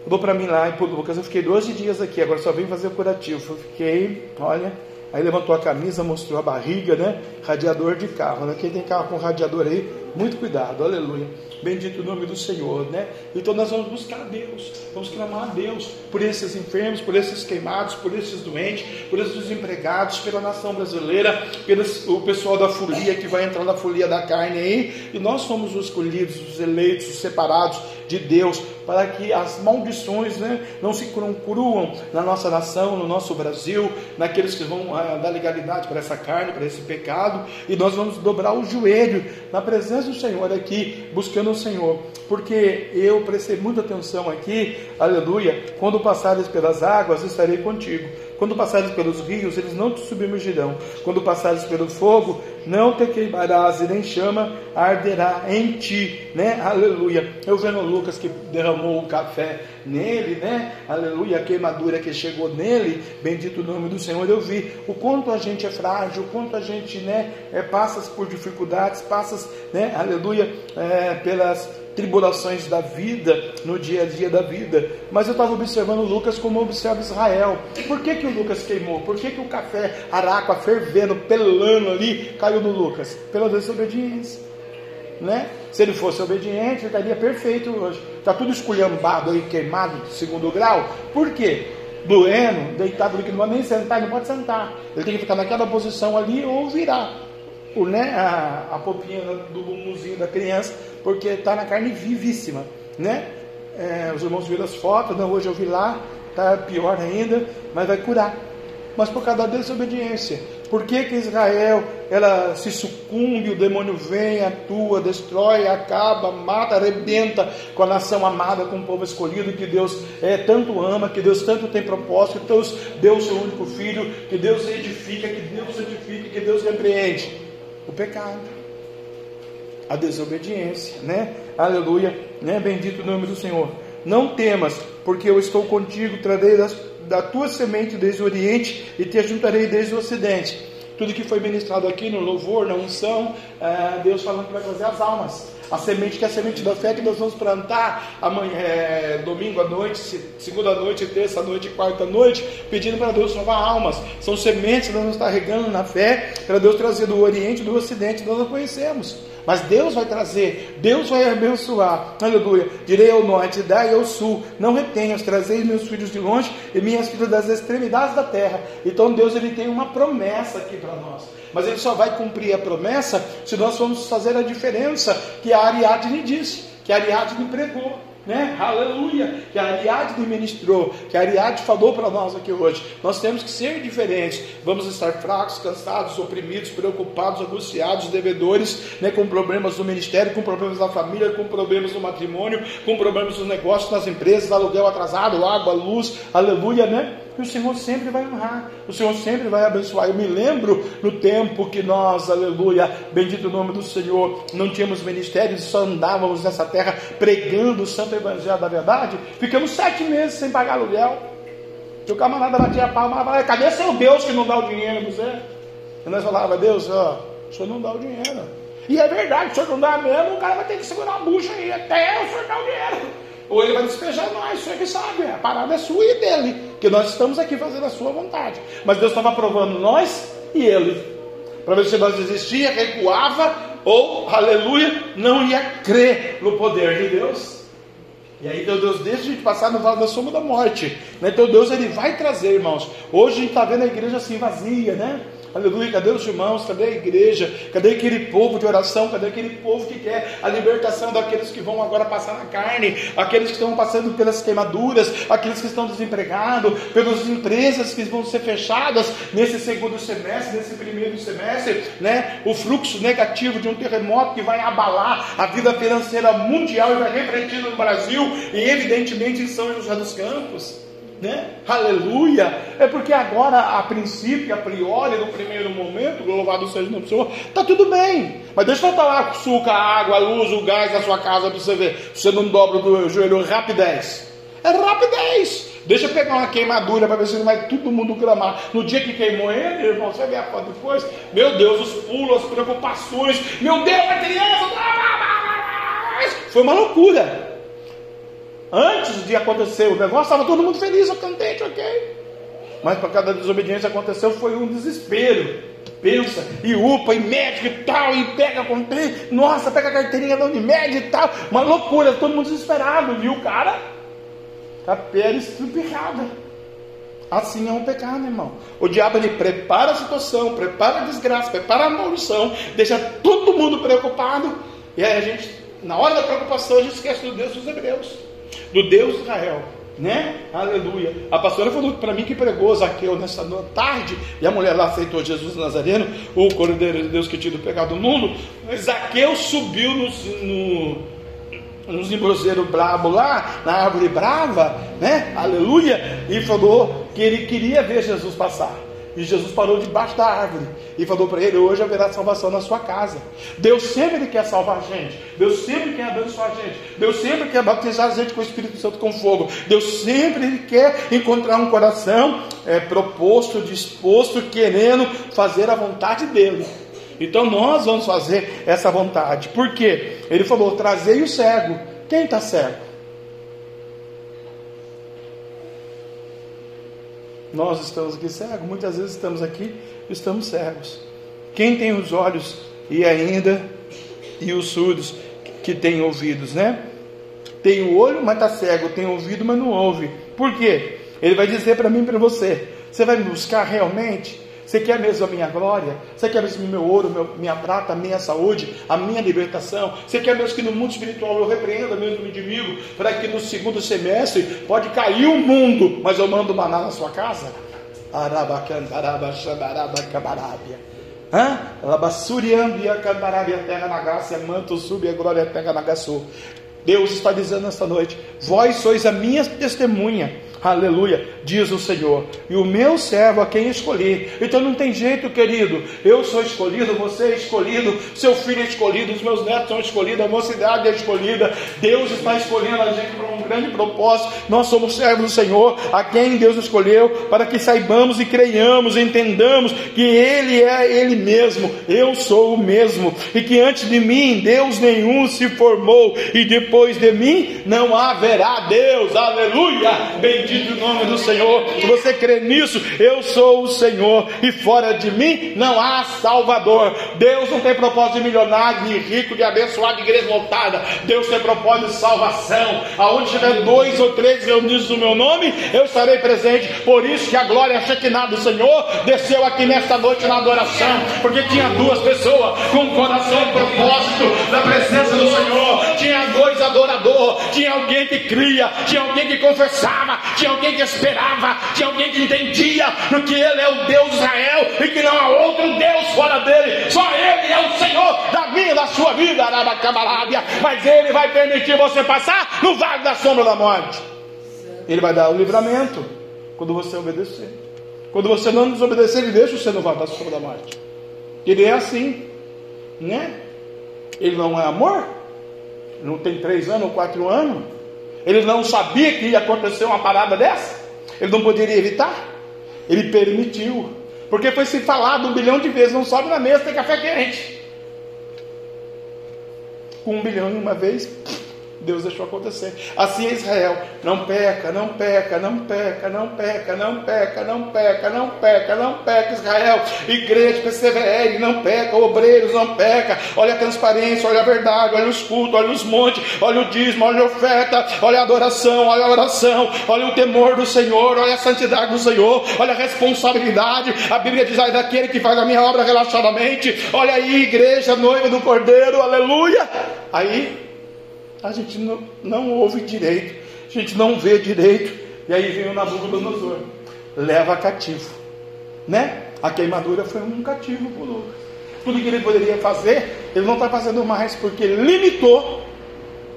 S2: Falou para mim lá, e pô, Lucas, eu fiquei 12 dias aqui, agora só vim fazer o curativo. Eu fiquei, olha, Aí levantou a camisa, mostrou a barriga, né? Radiador de carro, né? Quem tem carro com radiador aí, muito cuidado, aleluia. Bendito o nome do Senhor, né? Então nós vamos buscar a Deus, vamos clamar a Deus por esses enfermos, por esses queimados, por esses doentes, por esses desempregados, pela nação brasileira, pelo pessoal da folia que vai entrar na folia da carne aí. E nós somos os escolhidos, os eleitos, os separados de Deus, para que as maldições né, não se cruam na nossa nação, no nosso Brasil, naqueles que vão ah, dar legalidade para essa carne, para esse pecado, e nós vamos dobrar o joelho na presença do Senhor aqui, buscando o Senhor, porque eu prestei muita atenção aqui, aleluia, quando passares pelas águas, estarei contigo. Quando passares pelos rios, eles não te submergirão. Quando passares pelo fogo, não te queimarás, e nem chama arderá em ti, né? Aleluia. Eu vendo Lucas que derramou o café nele, né? Aleluia, a queimadura que chegou nele, bendito o nome do Senhor. Eu vi o quanto a gente é frágil, o quanto a gente, né, é, passa por dificuldades, passa, né? Aleluia, é, pelas tribulações da vida, no dia a dia da vida. Mas eu estava observando Lucas como observa Israel. Por que, que o Lucas queimou? Por que, que o café araca fervendo, pelando ali, caiu no Lucas? Pela desobediência. Né? Se ele fosse obediente, estaria perfeito hoje. Está tudo esculhambado aí, queimado segundo grau. Por quê? Doendo, deitado ali, que não pode nem sentar, não pode sentar. Ele tem que ficar naquela posição ali ou virar o, né, a, a popinha do bumbumzinho da criança, porque está na carne vivíssima, né? É, os irmãos viram as fotos, não, hoje eu vi lá, está pior ainda, mas vai curar. Mas por causa da desobediência. Por que, que Israel ela se sucumbe, o demônio vem, atua, destrói, acaba, mata, arrebenta com a nação amada, com o povo escolhido que Deus é, tanto ama, que Deus tanto tem propósito, que Deus deu o seu único filho, que Deus edifica, que Deus edifica, que Deus repreende o pecado, a desobediência, né? Aleluia, né? Bendito o nome do Senhor. Não temas, porque eu estou contigo, trarei das, da tua semente desde o Oriente e te ajuntarei desde o Ocidente. Tudo que foi ministrado aqui no louvor, na unção, é, Deus falando que vai trazer as almas a semente que é a semente da fé que nós vamos plantar amanhã, é, domingo à noite, segunda noite, terça noite, quarta noite, pedindo para Deus salvar almas. São sementes que nós vamos estar regando na fé para Deus trazer do Oriente e do Ocidente, nós não conhecemos. Mas Deus vai trazer, Deus vai abençoar. Aleluia. Direi ao norte, dai ao sul. Não retenhas, trazei meus filhos de longe e minhas filhas das extremidades da terra. Então Deus ele tem uma promessa aqui para nós. Mas ele só vai cumprir a promessa se nós formos fazer a diferença que a Ariadne disse, que a Ariadne pregou né? Aleluia! Que a Ariadne ministrou, que a Ariadne falou para nós aqui hoje. Nós temos que ser diferentes. Vamos estar fracos, cansados, oprimidos, preocupados, angustiados, devedores, né? com problemas no ministério, com problemas na família, com problemas no matrimônio, com problemas nos negócios, nas empresas, aluguel atrasado, água, luz, aleluia, né? Que o Senhor sempre vai honrar, o Senhor sempre vai abençoar. Eu me lembro no tempo que nós, aleluia, bendito o nome do Senhor, não tínhamos ministérios, só andávamos nessa terra pregando o santo evangelho da verdade. Ficamos sete meses sem pagar aluguel. E o camarada batia a palma e falava: cadê seu Deus que não dá o dinheiro você? E nós falava: Deus, ó, o senhor não dá o dinheiro. E é verdade, o senhor não dá mesmo, o cara vai ter que segurar a bucha aí até o senhor dar o dinheiro. Ou ele vai despejar nós, o senhor que sabe, a parada é sua e dele. Porque nós estamos aqui fazendo a sua vontade. Mas Deus estava provando nós e ele. Para ver se nós desistia, recuava ou, aleluia, não ia crer no poder de Deus. E aí então Deus deixa a gente passar no vale da sombra da morte. Né? Então Deus ele vai trazer, irmãos. Hoje a gente está vendo a igreja assim vazia, né? Aleluia, cadê os irmãos? Cadê a igreja? Cadê aquele povo de oração? Cadê aquele povo que quer a libertação daqueles que vão agora passar na carne, aqueles que estão passando pelas queimaduras, aqueles que estão desempregados, pelas empresas que vão ser fechadas nesse segundo semestre, nesse primeiro semestre, né? O fluxo negativo de um terremoto que vai abalar a vida financeira mundial e vai refletir no Brasil e evidentemente em São José dos Campos né? Aleluia! É porque agora, a princípio, a priori, no primeiro momento, louvado seja o Senhor, está tudo bem. Mas deixa eu estar lá com suco, a água, a luz, o gás da sua casa para você ver. Você não dobra do joelho rapidez. É rapidez. Deixa eu pegar uma queimadura para ver se não vai todo mundo clamar. No dia que queimou ele, irmão, você a foto depois. Meu Deus, os pulos, as preocupações. Meu Deus, a criança. Foi uma loucura. Antes de acontecer o negócio, estava todo mundo feliz, contente, ok. Mas para cada desobediência aconteceu foi um desespero. Pensa, e upa, e médico e tal, e pega, nossa, pega a carteirinha da Unimed e tal. Uma loucura, todo mundo desesperado, viu, cara? A pele estrupicada. Assim é um pecado, irmão. O diabo ele prepara a situação, prepara a desgraça, prepara a maldição, deixa todo mundo preocupado. E aí a gente, na hora da preocupação, a gente esquece do Deus dos Hebreus do Deus de Israel. Né? Aleluia. A pastora falou para mim que pregou Zaqueu nessa tarde, e a mulher lá aceitou Jesus Nazareno, o Cordeiro de Deus que tinha pecado do mundo. Zaqueu subiu nos, no, nos embroseiros brabo lá, na árvore brava, né? Aleluia, e falou que ele queria ver Jesus passar. E Jesus parou debaixo da árvore e falou para ele: Hoje haverá salvação na sua casa. Deus sempre quer salvar a gente. Deus sempre quer abençoar a gente. Deus sempre quer batizar a gente com o Espírito Santo com fogo. Deus sempre quer encontrar um coração é, proposto, disposto, querendo fazer a vontade dele. Então nós vamos fazer essa vontade. Por quê? Ele falou: Trazei o cego. Quem está cego? Nós estamos aqui cegos, muitas vezes estamos aqui e estamos cegos. Quem tem os olhos e ainda e os surdos que têm ouvidos, né? Tem o olho, mas está cego, tem ouvido, mas não ouve. Por quê? Ele vai dizer para mim e para você: você vai me buscar realmente? Você quer mesmo a minha glória? Você quer mesmo o meu ouro, meu, minha prata, a minha saúde, a minha libertação? Você quer mesmo que no mundo espiritual eu repreenda mesmo o inimigo, para que no segundo semestre pode cair o mundo, mas eu mando maná na sua casa? Labassuriambia candarabia terra na graça, manto sube a glória terra na. Deus está dizendo esta noite: vós sois a minha testemunha Aleluia, diz o Senhor. E o meu servo a quem escolhi. Então não tem jeito, querido. Eu sou escolhido, você é escolhido, seu filho é escolhido, os meus netos são escolhidos, a mocidade é escolhida. Deus está escolhendo a gente para um grande propósito. Nós somos servos do Senhor, a quem Deus escolheu, para que saibamos e creiamos, entendamos que Ele é Ele mesmo. Eu sou o mesmo. E que antes de mim Deus nenhum se formou, e depois de mim não haverá Deus. Aleluia. Bendito bendito o nome do Senhor. Se você crê nisso, eu sou o Senhor e fora de mim não há Salvador. Deus não tem propósito de milionário, de rico, de abençoado, de igreja lotada. Deus tem propósito de salvação. Aonde tiver dois ou três reunidos no meu nome, eu estarei presente. Por isso que a glória Shekinah do Senhor desceu aqui nesta noite na adoração, porque tinha duas pessoas com coração e propósito da presença do Senhor. Tinha dois adoradores, tinha alguém que cria, tinha alguém que confessava, tinha alguém que esperava, tinha alguém que entendia no que Ele é o Deus de Israel e que não há outro Deus fora dele, só Ele é o Senhor da minha, da sua vida, Arabacabarábia. Mas Ele vai permitir você passar no vale da sombra da morte. Ele vai dar o livramento quando você obedecer. Quando você não desobedecer, Ele deixa você no vale da sombra da morte. Ele é assim, né? Ele não é amor? Não tem três anos ou quatro anos? Ele não sabia que ia acontecer uma parada dessa? Ele não poderia evitar? Ele permitiu. Porque foi se falado um bilhão de vezes: não sobe na mesa, tem café quente. Um bilhão em uma vez, Deus deixou acontecer. Assim é Israel: não peca, não peca, não peca, não peca, não peca, não peca, não peca, não peca. Israel, igreja, persevere, não peca, obreiros, não peca. Olha a transparência, olha a verdade, olha os cultos, olha os montes, olha o dízimo, olha a oferta, olha a adoração, olha a oração, olha o temor do Senhor, olha a santidade do Senhor, olha a responsabilidade. A Bíblia diz: ai daquele que faz a minha obra relaxadamente. Olha aí, igreja, noiva do Cordeiro, aleluia. Aí a gente não, não ouve direito, a gente não vê direito, e aí vem o Nabucodonosor, leva cativo, né? A queimadura foi um cativo para Lucas. Tudo que ele poderia fazer, ele não está fazendo mais, porque limitou,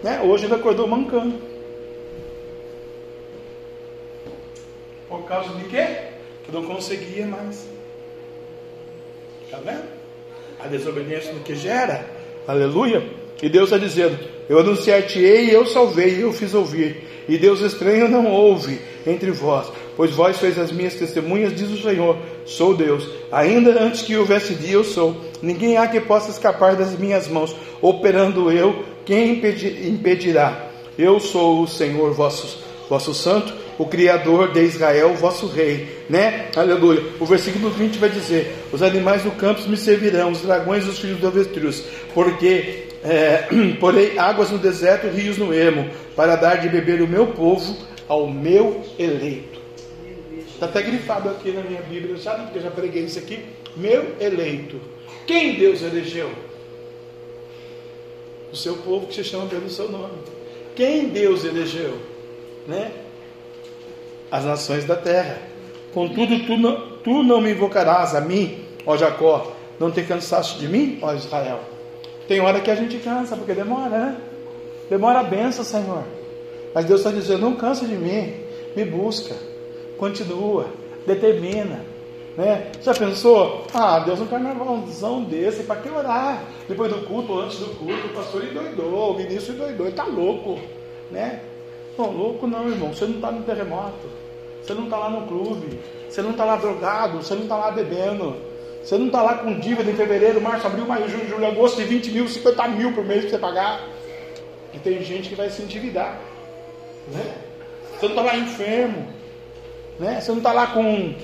S2: né? Hoje ele acordou mancando. Por causa de quê? Que não conseguia mais. Está vendo? A desobediência do que gera, aleluia. E Deus está dizendo: Eu anunciar-te-ei eu salvei, eu fiz ouvir. E Deus estranho não ouve entre vós, pois vós sois as minhas testemunhas, diz o Senhor: Sou Deus. Ainda antes que houvesse dia, eu sou. Ninguém há que possa escapar das minhas mãos. Operando eu, quem impedirá? Eu sou o Senhor vosso, vosso santo, o Criador de Israel, vosso rei, né? Aleluia. O versículo 20 vai dizer: Os animais do campo me servirão, os dragões e os filhos do avestruz, porque é, porei águas no deserto, rios no ermo, para dar de beber o meu povo ao meu eleito. Está até grifado aqui na minha Bíblia, sabe? Porque eu já preguei isso aqui. Meu eleito. Quem Deus elegeu? O seu povo que se chama pelo seu nome. Quem Deus elegeu? Né? As nações da terra. Contudo, tu não, tu não me invocarás a mim, ó Jacó. Não te cansaste de mim, ó Israel. Tem hora que a gente cansa, porque demora, né? Demora a benção, Senhor. Mas Deus está dizendo: não cansa de mim, me busca, continua, determina. Né? Já pensou? Ah, Deus um carnavalzão desse, para que orar? Depois do culto, antes do culto, o pastor endoidou, o ministro endoidou, ele está louco. Né? Não, louco não, irmão. Você não está no terremoto, você não está lá no clube, você não está lá drogado, você não está lá bebendo. Você não está lá com dívida em fevereiro, março, abril, maio, junho, julho, agosto de 20 mil, 50 mil por mês para você pagar. E tem gente que vai se endividar. Né? Você não está lá enfermo. Né? Você não está lá com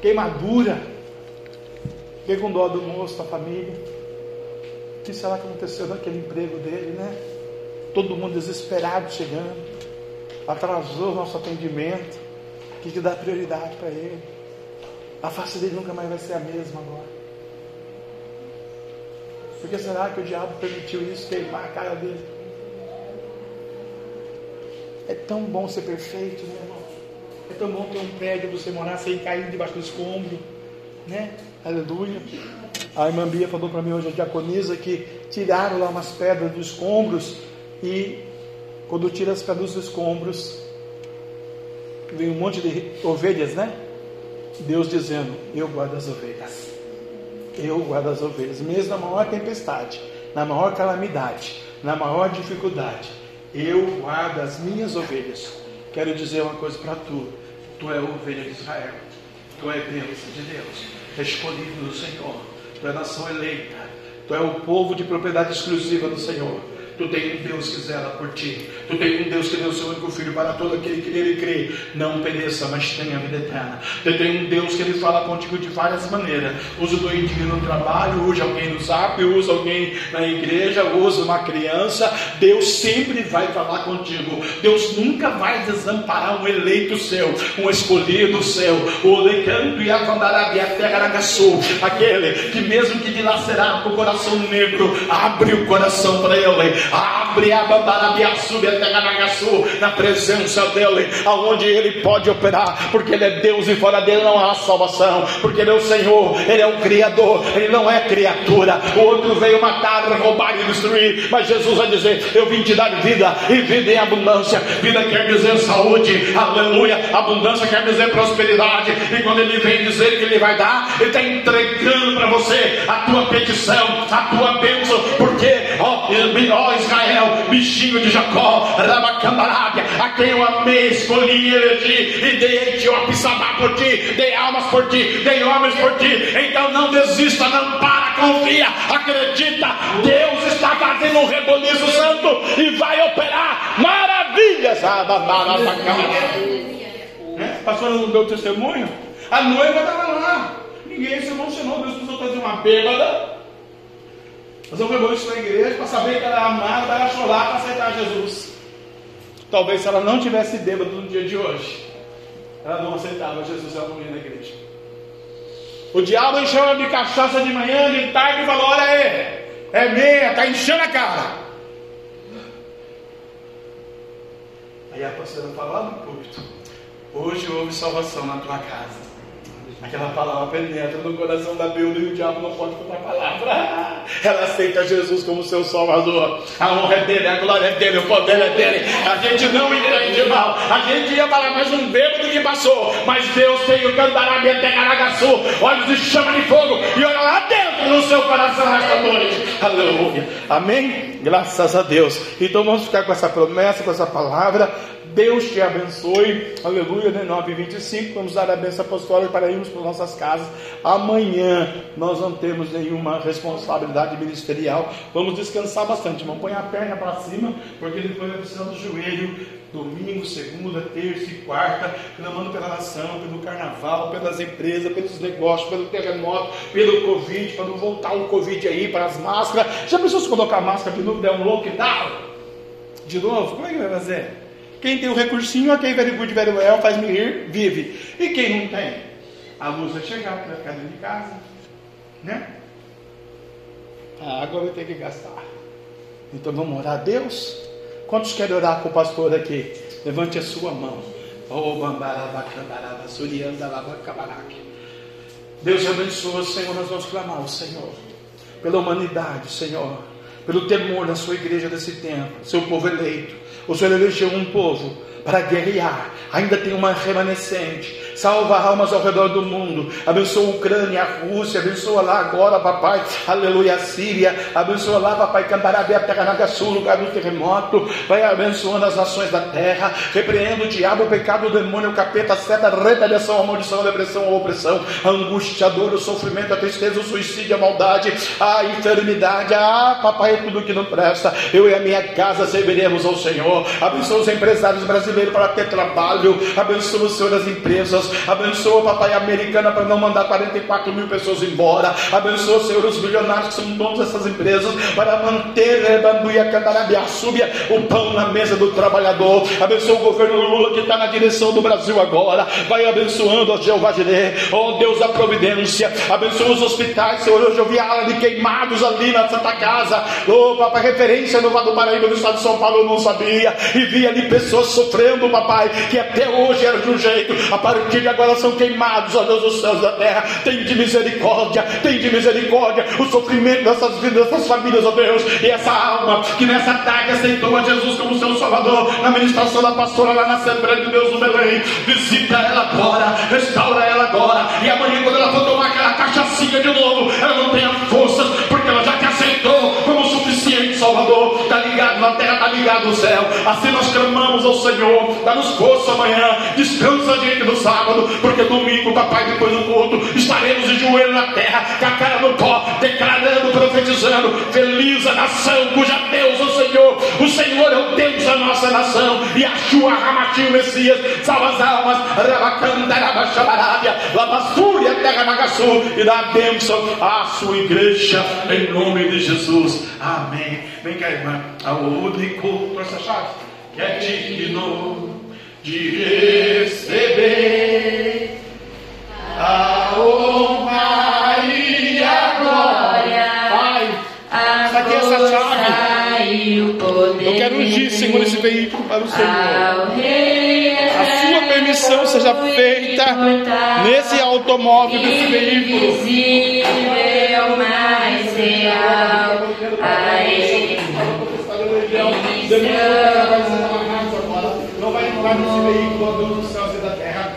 S2: queimadura. Fiquei com dó do moço, da família. O que será que aconteceu naquele emprego dele, né? Todo mundo desesperado chegando. Atrasou o nosso atendimento. O que, que dá prioridade para ele? A face dele nunca mais vai ser a mesma agora. Por que será que o diabo permitiu isso queimar a cara dele? É tão bom ser perfeito, né, irmão? É tão bom ter um prédio para você morar sem cair debaixo do escombro, né? Aleluia. A irmã Bia falou para mim hoje, a diaconisa, que tiraram lá umas pedras dos escombros e quando tira as pedras dos escombros, vem um monte de ovelhas, né? Deus dizendo: Eu guardo as ovelhas. Eu guardo as ovelhas, mesmo na maior tempestade, na maior calamidade, na maior dificuldade. Eu guardo as minhas ovelhas. Quero dizer uma coisa para tu: Tu é ovelha de Israel, tu é bênção de Deus, escolhido do Senhor, tu é nação eleita, tu é o povo de propriedade exclusiva do Senhor. Tu tem um Deus que zela por ti. Tu tem um Deus que deu seu único filho para todo aquele que nele crê. Não pereça, mas tenha vida eterna. Tu tem um Deus que ele fala contigo de várias maneiras. Usa o doidinho no trabalho, usa alguém no zap, usa alguém na igreja, usa uma criança. Deus sempre vai falar contigo. Deus nunca vai desamparar um eleito seu, um escolhido seu. O lecanto e a aquele que mesmo que dilacerar com o coração negro, abre o coração para ele ah, na presença dele, aonde ele pode operar, porque ele é Deus e fora dele não há salvação, porque ele é o Senhor, ele é o Criador, ele não é criatura. O outro veio matar, roubar e destruir, mas Jesus vai dizer: Eu vim te dar vida e vida em abundância. Vida quer dizer saúde, aleluia. Abundância quer dizer prosperidade. E quando ele vem dizer que ele vai dar, ele está entregando para você a tua petição, a tua bênção, porque, ó, ó Israel, bichinho de Jacó, Rabacandarábia, a quem eu amei, escolhi, elegi e dei Etiópia e por ti, dei almas por ti, dei homens por ti. Então não desista, não para, confia, acredita. Deus está fazendo um reboliço santo e vai operar maravilhas. Né? Pastor não deu testemunho? A noiva estava lá. Ninguém se emocionou. Deus precisou trazer uma bêbada. Fazer um rebuliço na igreja para saber que ela era amada, ela chorar para aceitar Jesus. Talvez se ela não tivesse bêbado no dia de hoje, ela não aceitava Jesus, ela não ia na igreja. O diabo encheu ela de cachaça de manhã, de tarde e falou: Olha aí, é meia, está enchendo a cara. Aí a pastora falou lá no púlpito: Hoje houve salvação na tua casa. Aquela palavra penetra no coração da Bíblia e o diabo não pode contar a palavra. Ela aceita Jesus como seu Salvador. A honra é dele, a glória é dele, o poder é dele. A gente não entende mal. A gente ia falar mais um bêbado que passou. Mas Deus tem o Candarabia até Caragaçu, olhos de chama de fogo e olha lá dentro no seu coração nesta noite. Aleluia. Amém? Graças a Deus. Então vamos ficar com essa promessa, com essa palavra. Deus te abençoe. Aleluia, né? 9 25 Vamos dar a benção apostólica para irmos para nossas casas. Amanhã nós não temos nenhuma responsabilidade ministerial. Vamos descansar bastante, irmão. Põe a perna para cima, porque depois vai precisar do joelho. Domingo, segunda, terça e quarta, clamando pela nação, pelo carnaval, pelas empresas, pelos negócios, pelo terremoto, pelo Covid, para não voltar o Covid aí, para as máscaras. Já pensou se colocar máscara de novo, der um lockdown? De novo? Como é que vai fazer? Quem tem o recursinho, ok, very good, very well, faz me rir, vive. E quem não tem? A luz vai chegar, vai ficar dentro de casa. Né? A água vai ter que gastar. Então vamos orar a Deus? Quantos querem orar com o pastor aqui? Levante a sua mão. Oh, Deus abençoe, Senhor. Nós vamos clamar ao Senhor pela humanidade, Senhor, pelo temor na sua igreja desse tempo, seu povo eleito. O Senhor elegeu um povo para guerrear. Ainda tem uma remanescente salva almas ao redor do mundo, abençoa a Ucrânia, a Rússia, abençoa lá agora, papai, aleluia, a Síria, abençoa lá, papai, Cantarabé, a Nagaçu, lugar do terremoto, vai abençoando as nações da terra, repreenda o diabo, o pecado, o demônio, o capeta, a seta, a retaliação, a maldição, a depressão, a opressão, a angústia, a dor, o sofrimento, a tristeza, o suicídio, a maldade, a enfermidade, ah, papai, é tudo que não presta, eu e a minha casa serviremos ao Senhor, abençoa os empresários brasileiros para ter trabalho, abençoa o Senhor as empresas, Abençoa, papai, a americana para não mandar 44 mil pessoas embora. Abençoa, Senhor, os bilionários que são donos dessas empresas para manter súbia, o pão na mesa do trabalhador. Abençoa o governo Lula que está na direção do Brasil agora. Vai abençoando, ó Jeová Jireh, ó Deus da providência. Abençoa os hospitais, Senhor. Hoje eu vi a ala de queimados ali na Santa Casa. Oh, papai, referência no Vado do Paraíba, no estado de São Paulo, eu não sabia. E vi ali pessoas sofrendo, papai, que até hoje era de um jeito. A partir de agora são queimados, ó Deus dos céus da terra. Tem de misericórdia, tem de misericórdia o sofrimento dessas vidas, dessas famílias, ó Deus. E essa alma que nessa tarde aceitou a Jesus como seu Salvador, na ministração da pastora lá na Assembleia de Deus no Belém. Visita ela agora, restaura ela agora. E amanhã, quando ela for tomar aquela cachaçinha de novo, ela não tenha forças, porque ela já te aceitou como suficiente Salvador. No céu. Assim nós clamamos ao Senhor, dá-nos força amanhã, descansa diante do sábado sábado, porque domingo, papai, depois do culto, estaremos de joelho na terra, com a cara no pó, declarando, profetizando: Feliz a nação cuja Deus, o Senhor, o Senhor é o Deus da nossa nação, e a Shua Ramatinho Messias, salva as almas, Rabacanda, Rabaxabarábia, Labassúria, Terra Nagaçu, e dá a bênção à sua igreja, em nome de Jesus. Amém. Vem cá, irmã, ao único, trouxe a chave, que é digno de receber a honra e a glória. Pai, está aqui essa chave. Eu quero ungir, Senhor, esse veículo para o Senhor. A sua permissão seja feita nesse automóvel, nesse veículo. mais real, a ele. Não vai entrar nesse veículo, ó Deus dos céus e da terra.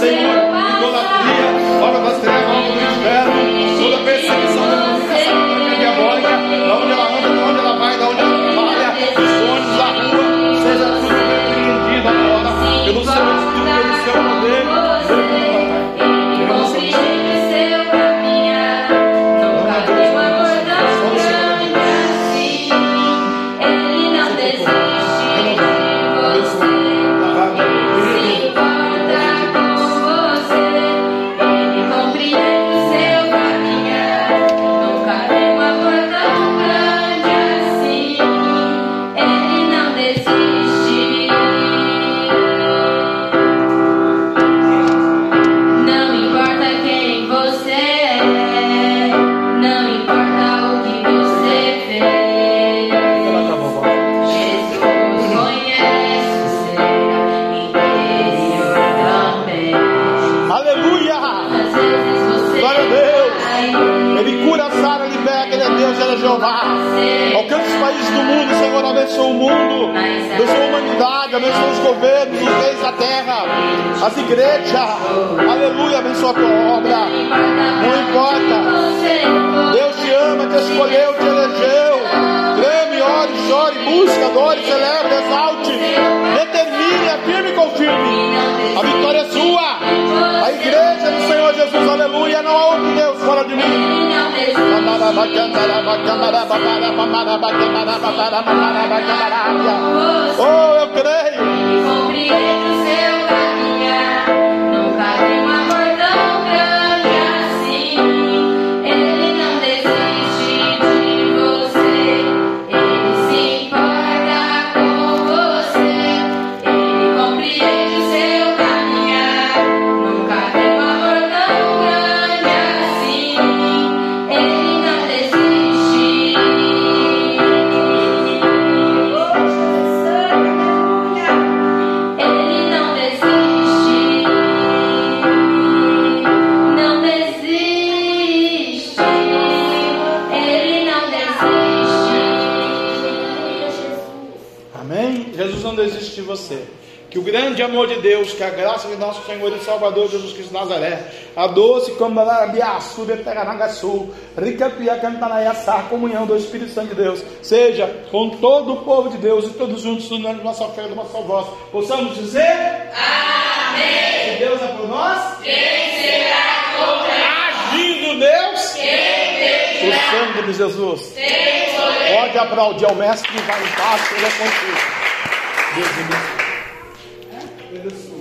S2: Senhor Oh,
S4: eu creio. E Salvador Jesus Cristo de Nazaré, a doce Camarabiaçu, Beteranagaçu, Ricapia Cantanaiaçá, comunhão do Espírito Santo de Deus, seja com todo o povo de Deus e todos juntos, de nossa fé e nossa voz, possamos dizer: Amém. Se Deus é por nós, quem será contra Agindo Deus, quem o sangue de Jesus. Pode aplaudir ao Mestre que vai em paz, ele é contigo. Deus abençoe. Isso.